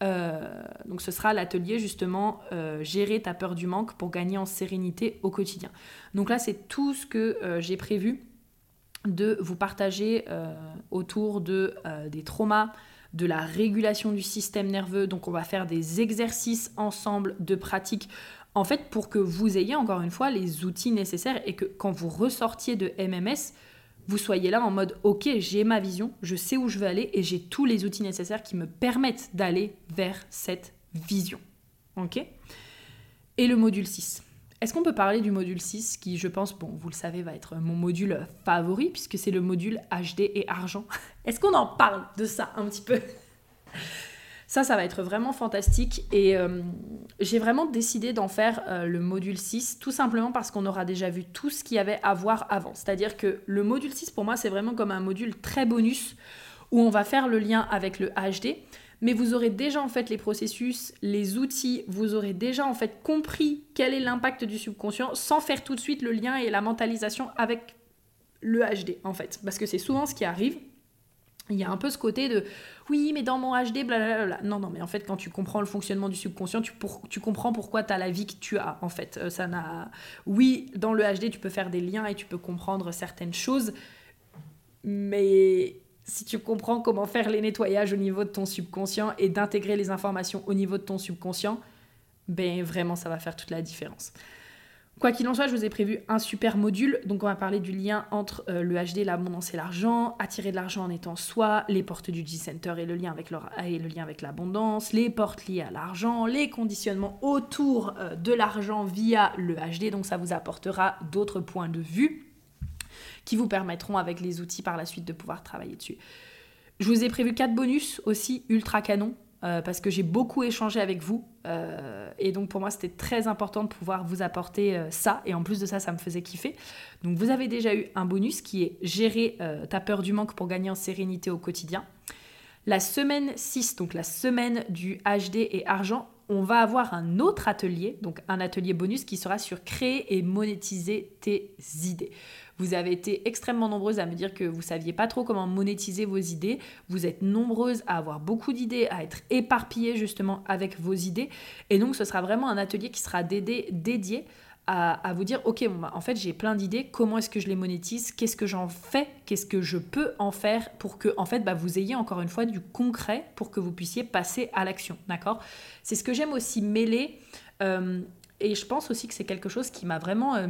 Euh, donc ce sera l'atelier justement euh, gérer ta peur du manque pour gagner en sérénité au quotidien. Donc là c'est tout ce que euh, j'ai prévu de vous partager autour de, des traumas, de la régulation du système nerveux. Donc on va faire des exercices ensemble de pratique en fait pour que vous ayez encore une fois les outils nécessaires et que quand vous ressortiez de MMS, vous soyez là en mode ok, j'ai ma vision, je sais où je veux aller et j'ai tous les outils nécessaires qui me permettent d'aller vers cette vision. Ok? Et le module 6. Est-ce qu'on peut parler du module 6 qui, je pense, bon, vous le savez, va être mon module favori puisque c'est le module HD et argent Est-ce qu'on en parle de ça un petit peu? Ça, ça va être vraiment fantastique et euh, j'ai vraiment décidé d'en faire euh, le module 6 tout simplement parce qu'on aura déjà vu tout ce qu'il y avait à voir avant. C'est-à-dire que le module 6 pour moi c'est vraiment comme un module très bonus où on va faire le lien avec le HD mais vous aurez déjà en fait les processus, les outils, vous aurez déjà en fait compris quel est l'impact du subconscient sans faire tout de suite le lien et la mentalisation avec le HD en fait. Parce que c'est souvent ce qui arrive. Il y a un peu ce côté de oui, mais dans mon HD, blablabla. Non, non, mais en fait, quand tu comprends le fonctionnement du subconscient, tu, tu comprends pourquoi tu as la vie que tu as. En fait, euh, ça n'a. Oui, dans le HD, tu peux faire des liens et tu peux comprendre certaines choses, mais si tu comprends comment faire les nettoyages au niveau de ton subconscient et d'intégrer les informations au niveau de ton subconscient, ben vraiment ça va faire toute la différence. Quoi qu'il en soit, je vous ai prévu un super module. Donc, on va parler du lien entre euh, le HD, l'abondance et l'argent, attirer de l'argent en étant soi, les portes du G-Center et le lien avec et le l'abondance, les portes liées à l'argent, les conditionnements autour euh, de l'argent via le HD. Donc, ça vous apportera d'autres points de vue qui vous permettront, avec les outils par la suite, de pouvoir travailler dessus. Je vous ai prévu quatre bonus aussi ultra canon euh, parce que j'ai beaucoup échangé avec vous. Euh, et donc pour moi, c'était très important de pouvoir vous apporter euh, ça. Et en plus de ça, ça me faisait kiffer. Donc vous avez déjà eu un bonus qui est gérer ta peur du manque pour gagner en sérénité au quotidien. La semaine 6, donc la semaine du HD et argent, on va avoir un autre atelier, donc un atelier bonus qui sera sur créer et monétiser tes idées. Vous avez été extrêmement nombreuses à me dire que vous saviez pas trop comment monétiser vos idées. Vous êtes nombreuses à avoir beaucoup d'idées, à être éparpillées justement avec vos idées. Et donc ce sera vraiment un atelier qui sera dédié, dédié à, vous dire, ok, bah, en fait j'ai plein d'idées, comment est-ce que je les monétise, qu'est-ce que j'en fais, qu'est-ce que je peux en faire pour que en fait bah, vous ayez encore une fois du concret pour que vous puissiez passer à l'action, d'accord? C'est ce que j'aime aussi mêler, euh, et je pense aussi que c'est quelque chose qui m'a vraiment euh,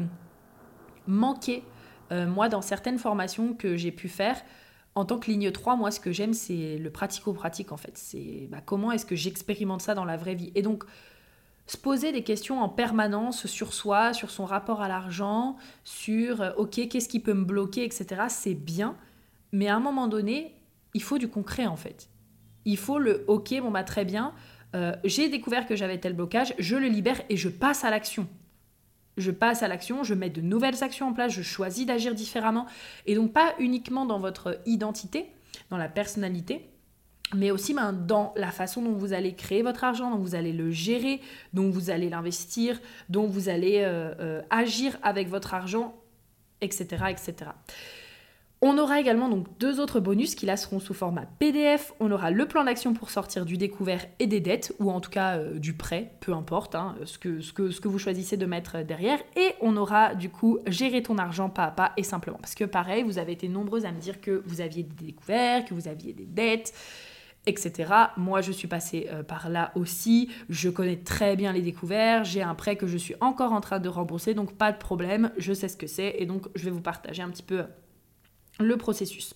manqué euh, moi, dans certaines formations que j'ai pu faire, en tant que ligne 3, moi, ce que j'aime, c'est le pratico-pratique, en fait. C'est bah, comment est-ce que j'expérimente ça dans la vraie vie? Et donc, se poser des questions en permanence sur soi, sur son rapport à l'argent, sur, euh, OK, qu'est-ce qui peut me bloquer, etc., c'est bien. Mais à un moment donné, il faut du concret, en fait. Il faut le OK, bon, bah, très bien. Euh, j'ai découvert que j'avais tel blocage, je le libère et je passe à l'action je passe à l'action, je mets de nouvelles actions en place, je choisis d'agir différemment. Et donc pas uniquement dans votre identité, dans la personnalité, mais aussi ben, dans la façon dont vous allez créer votre argent, dont vous allez le gérer, dont vous allez l'investir, dont vous allez euh, euh, agir avec votre argent, etc., etc. On aura également donc deux autres bonus qui là seront sous format PDF. On aura le plan d'action pour sortir du découvert et des dettes, ou en tout cas euh, du prêt, peu importe hein, ce, que, vous choisissez de mettre derrière. Et on aura du coup gérer ton argent pas à pas et simplement. Parce que pareil, vous avez été nombreuses à me dire que vous aviez des découverts, que vous aviez des dettes etc. Moi, je suis passée euh, par là aussi. Je connais très bien les découverts. J'ai un prêt que je suis encore en train de rembourser, donc pas de problème. Je sais ce que c'est et donc je vais vous partager un petit peu le processus.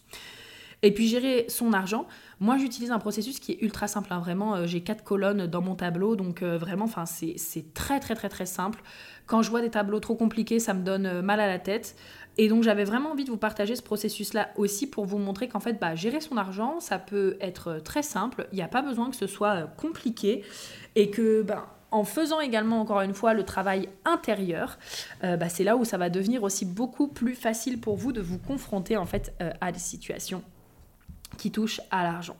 Et puis gérer son argent, moi j'utilise un processus qui est ultra simple, hein. vraiment euh, j'ai quatre colonnes dans mon tableau, donc euh, vraiment c'est très très très très simple. Quand je vois des tableaux trop compliqués, ça me donne euh, mal à la tête. Et donc j'avais vraiment envie de vous partager ce processus-là aussi pour vous montrer qu'en fait bah, gérer son argent, ça peut être très simple, il n'y a pas besoin que ce soit compliqué et que bah, en faisant également encore une fois le travail intérieur, euh, bah, c'est là où ça va devenir aussi beaucoup plus facile pour vous de vous confronter en fait euh, à des situations qui touchent à l'argent.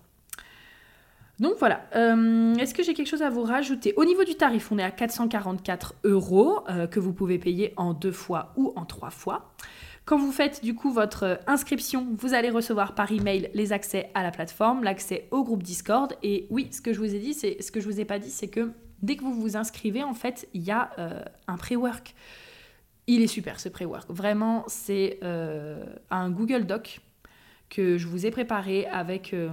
Donc voilà, euh, est-ce que j'ai quelque chose à vous rajouter? Au niveau du tarif, on est à 444 euros que vous pouvez payer en deux fois ou en trois fois. Quand vous faites du coup votre inscription, vous allez recevoir par email les accès à la plateforme, l'accès au groupe Discord. Et oui, ce que je vous ai dit, c'est ce que je vous ai pas dit, c'est que Dès que vous vous inscrivez, en fait, il y a euh, un pré-work. Il est super ce pré-work. Vraiment, c'est euh, un Google Doc que je vous ai préparé avec euh,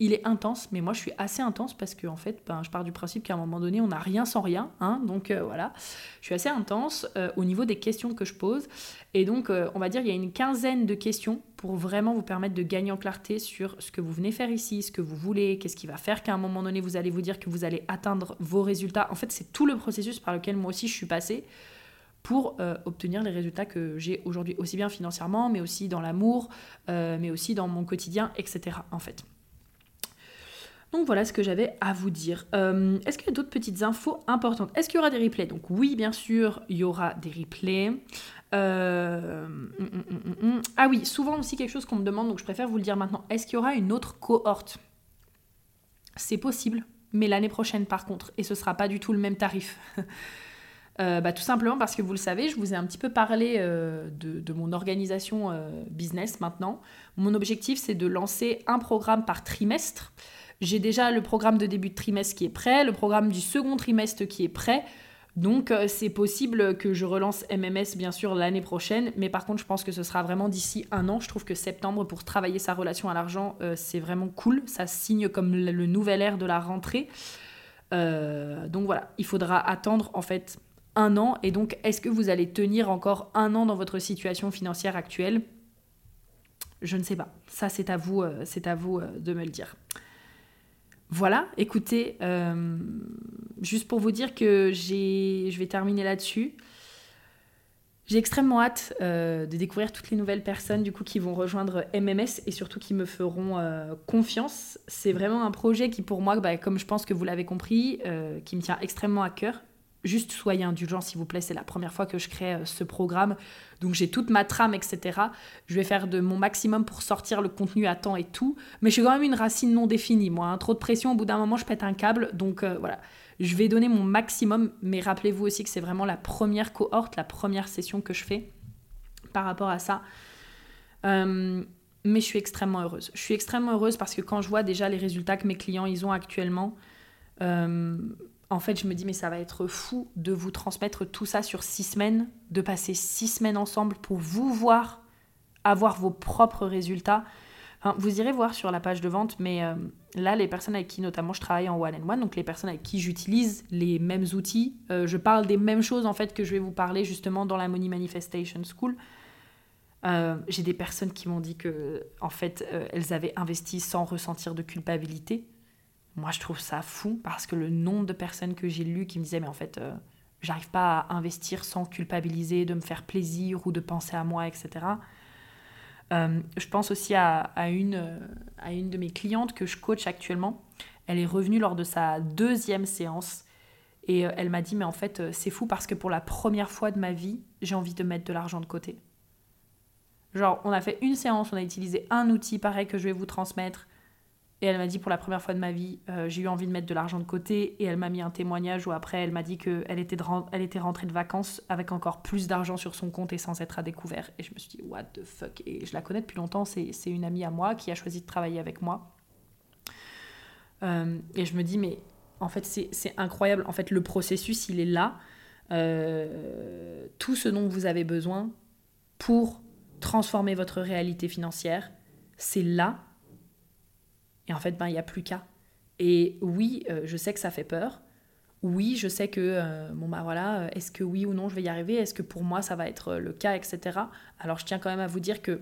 il est intense, mais moi je suis assez intense parce que en fait, ben, je pars du principe qu'à un moment donné, on n'a rien sans rien. Hein, donc euh, voilà, je suis assez intense euh, au niveau des questions que je pose. Et donc, euh, on va dire, il y a une quinzaine de questions pour vraiment vous permettre de gagner en clarté sur ce que vous venez faire ici, ce que vous voulez, qu'est-ce qui va faire qu'à un moment donné, vous allez vous dire que vous allez atteindre vos résultats. En fait, c'est tout le processus par lequel moi aussi je suis passée pour obtenir les résultats que j'ai aujourd'hui, aussi bien financièrement, mais aussi dans l'amour, mais aussi dans mon quotidien, etc. En fait. Donc voilà ce que j'avais à vous dire. Euh, est-ce qu'il y a d'autres petites infos importantes? Est-ce qu'il y aura des replays? Donc oui, bien sûr, il y aura des replays. Euh, hum, hum, hum, ah oui, souvent aussi quelque chose qu'on me demande, donc je préfère vous le dire maintenant. Est-ce qu'il y aura une autre cohorte? C'est possible, mais l'année prochaine par contre, et ce sera pas du tout le même tarif. Euh, bah, tout simplement parce que vous le savez, je vous ai un petit peu parlé de, mon organisation business maintenant. Mon objectif, c'est de lancer un programme par trimestre. J'ai déjà le programme de début de trimestre qui est prêt, le programme du second trimestre qui est prêt. Donc euh, c'est possible que je relance MMS bien sûr l'année prochaine, mais par contre je pense que ce sera vraiment d'ici un an. Je trouve que septembre pour travailler sa relation à l'argent, euh, c'est vraiment cool. Ça signe comme le nouvel air de la rentrée. Euh, donc voilà, il faudra attendre en fait un an. Et donc, est-ce que vous allez tenir encore un an dans votre situation financière actuelle? Je ne sais pas. Ça, c'est à vous, c'est à vous de me le dire. Voilà, écoutez, euh, juste pour vous dire que je vais terminer là-dessus. J'ai extrêmement hâte de découvrir toutes les nouvelles personnes du coup qui vont rejoindre MMS et surtout qui me feront confiance. C'est vraiment un projet qui pour moi, bah, comme je pense que vous l'avez compris, qui me tient extrêmement à cœur juste soyez indulgents s'il vous plaît, c'est la première fois que je crée euh, ce programme, donc j'ai toute ma trame, etc. Je vais faire de mon maximum pour sortir le contenu à temps et tout, mais je suis quand même une racine non définie, moi, hein. trop de pression, au bout d'un moment je pète un câble, donc euh, voilà. Je vais donner mon maximum, mais rappelez-vous aussi que c'est vraiment la première cohorte, la première session que je fais par rapport à ça. Euh, mais je suis extrêmement heureuse. Je suis extrêmement heureuse parce que quand je vois déjà les résultats que mes clients ils ont actuellement, en fait, je me dis, mais ça va être fou de vous transmettre tout ça sur six semaines, de passer six semaines ensemble pour vous voir avoir vos propres résultats. vous irez voir sur la page de vente, mais euh, là, les personnes avec qui notamment je travaille en one-on-one, donc les personnes avec qui j'utilise les mêmes outils, euh, je parle des mêmes choses en fait que je vais vous parler justement dans la Money Manifestation School. Euh, j'ai des personnes qui m'ont dit que en fait elles avaient investi sans ressentir de culpabilité moi, je trouve ça fou parce que le nombre de personnes que j'ai lues qui me disaient, mais en fait, euh, j'arrive pas à investir sans culpabiliser, de me faire plaisir ou de penser à moi, etc. Euh, je pense aussi à, une, euh, à une de mes clientes que je coach actuellement. Elle est revenue lors de sa deuxième séance et elle m'a dit, mais en fait, c'est fou parce que pour la première fois de ma vie, j'ai envie de mettre de l'argent de côté. Genre, on a fait une séance, on a utilisé un outil pareil que je vais vous transmettre. Et elle m'a dit pour la première fois de ma vie, euh, j'ai eu envie de mettre de l'argent de côté. Et elle m'a mis un témoignage où après, elle m'a dit qu'elle était, elle était rentrée de vacances avec encore plus d'argent sur son compte et sans être à découvert. Et je me suis dit, what the fuck? Et je la connais depuis longtemps, c'est une amie à moi qui a choisi de travailler avec moi. Euh, et je me dis, mais en fait, c'est incroyable. En fait, le processus, il est là. Euh, tout ce dont vous avez besoin pour transformer votre réalité financière, c'est là et en fait, ben, il n'y a plus qu'à. Et oui, euh, je sais que ça fait peur. Oui, je sais que, euh, bon, bah voilà, euh, est-ce que oui ou non je vais y arriver? Est-ce que pour moi ça va être le cas, etc. Alors je tiens quand même à vous dire que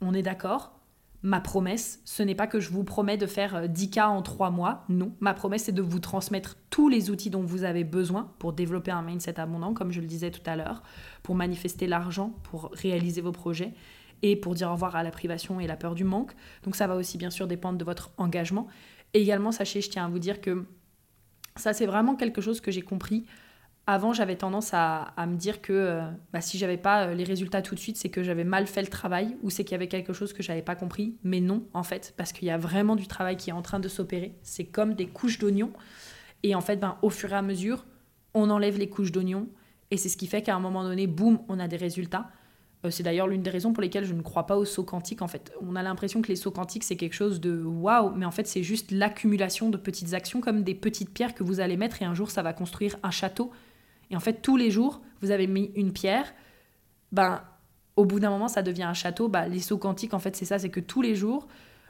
on est d'accord. Ma promesse, ce n'est pas que je vous promets de faire 10 cas en 3 mois. Non, ma promesse, c'est de vous transmettre tous les outils dont vous avez besoin pour développer un mindset abondant, comme je le disais tout à l'heure, pour manifester l'argent, pour réaliser vos projets et pour dire au revoir à la privation et la peur du manque. Donc ça va aussi bien sûr dépendre de votre engagement. Et également, sachez, je tiens à vous dire que ça c'est vraiment quelque chose que j'ai compris. Avant, j'avais tendance à, me dire que euh, bah, si j'avais pas euh, les résultats tout de suite, c'est que j'avais mal fait le travail ou c'est qu'il y avait quelque chose que j'avais pas compris. Mais non, en fait, parce qu'il y a vraiment du travail qui est en train de s'opérer. C'est comme des couches d'oignons. Et en fait, ben, au fur et à mesure, on enlève les couches d'oignons. Et c'est ce qui fait qu'à un moment donné, boum, on a des résultats. Euh, c'est d'ailleurs l'une des raisons pour lesquelles je ne crois pas aux sauts quantiques. En fait, on a l'impression que les sauts quantiques c'est quelque chose de waouh, mais en fait c'est juste l'accumulation de petites actions comme des petites pierres que vous allez mettre et un jour ça va construire un château. Et en fait tous les jours vous avez mis une pierre, ben au bout d'un moment ça devient un château. Ben, les sauts quantiques en fait c'est ça, c'est que tous les jours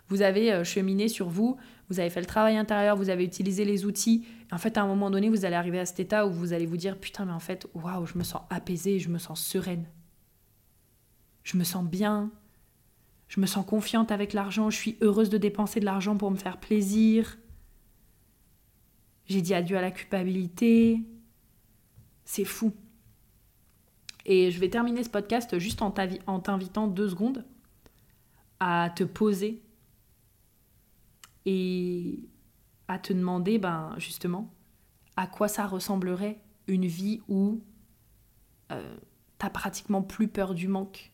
vous avez euh, cheminé sur vous, vous avez fait le travail intérieur, vous avez utilisé les outils. Et en fait, à un moment donné, vous allez arriver à cet état où vous allez vous dire Putain, mais en fait, waouh, je me sens apaisée, je me sens sereine je me sens bien, je me sens confiante avec l'argent, je suis heureuse de dépenser de l'argent pour me faire plaisir. J'ai dit adieu à la culpabilité. C'est fou. Et je vais terminer ce podcast juste en t'invitant deux secondes à te poser et à te demander, ben justement, à quoi ça ressemblerait une vie où euh, t'as pratiquement plus peur du manque,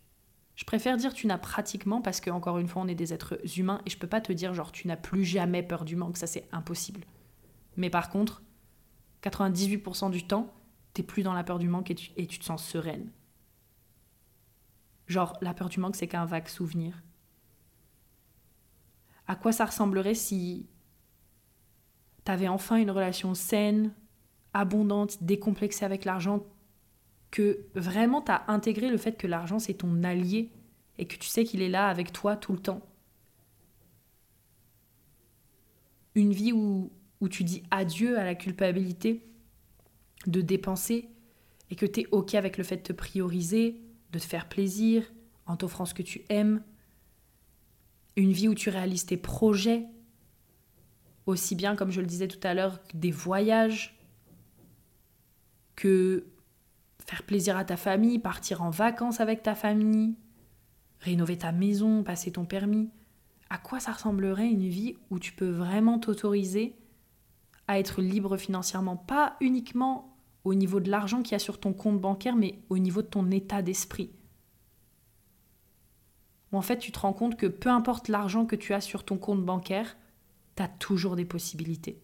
je préfère dire tu n'as pratiquement parce que encore une fois on est des êtres humains et je peux pas te dire genre tu n'as plus jamais peur du manque, ça c'est impossible. Mais par contre, 98% du temps, t'es plus dans la peur du manque et tu, te sens sereine. Genre la peur du manque c'est qu'un vague souvenir. À quoi ça ressemblerait si t'avais enfin une relation saine, abondante, décomplexée avec l'argent, que vraiment tu as intégré le fait que l'argent c'est ton allié et que tu sais qu'il est là avec toi tout le temps. Une vie où, où tu dis adieu à la culpabilité de dépenser et que tu es OK avec le fait de te prioriser, de te faire plaisir, en t'offrant ce que tu aimes, une vie où tu réalises tes projets, aussi bien comme je le disais tout à l'heure, des voyages, que faire plaisir à ta famille, partir en vacances avec ta famille, rénover ta maison, passer ton permis. À quoi ça ressemblerait une vie où tu peux vraiment t'autoriser à être libre financièrement? Pas uniquement au niveau de l'argent qu'il y a sur ton compte bancaire, mais au niveau de ton état d'esprit. En fait tu te rends compte que peu importe l'argent que tu as sur ton compte bancaire, tu as toujours des possibilités.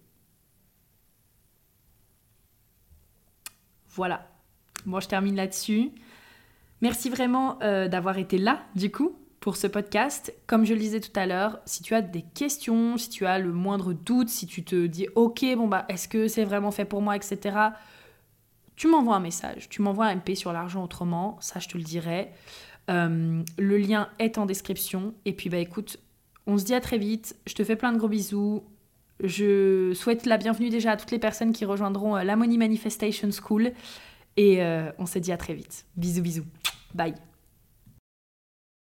Voilà. Moi, je termine là-dessus. Merci vraiment euh, d'avoir été là, du coup, pour ce podcast. Comme je le disais tout à l'heure, si tu as des questions, si tu as le moindre doute, si tu te dis ok, bon bah est-ce que c'est vraiment fait pour moi, etc. Tu m'envoies un message, tu m'envoies un MP sur l'argent autrement, ça je te le dirai. Euh, le lien est en description. Et puis bah écoute, on se dit à très vite. Je te fais plein de gros bisous. Je souhaite la bienvenue déjà à toutes les personnes qui rejoindront euh, la Money Manifestation School. Et on se dit à très vite. Bisous bisous. Bye.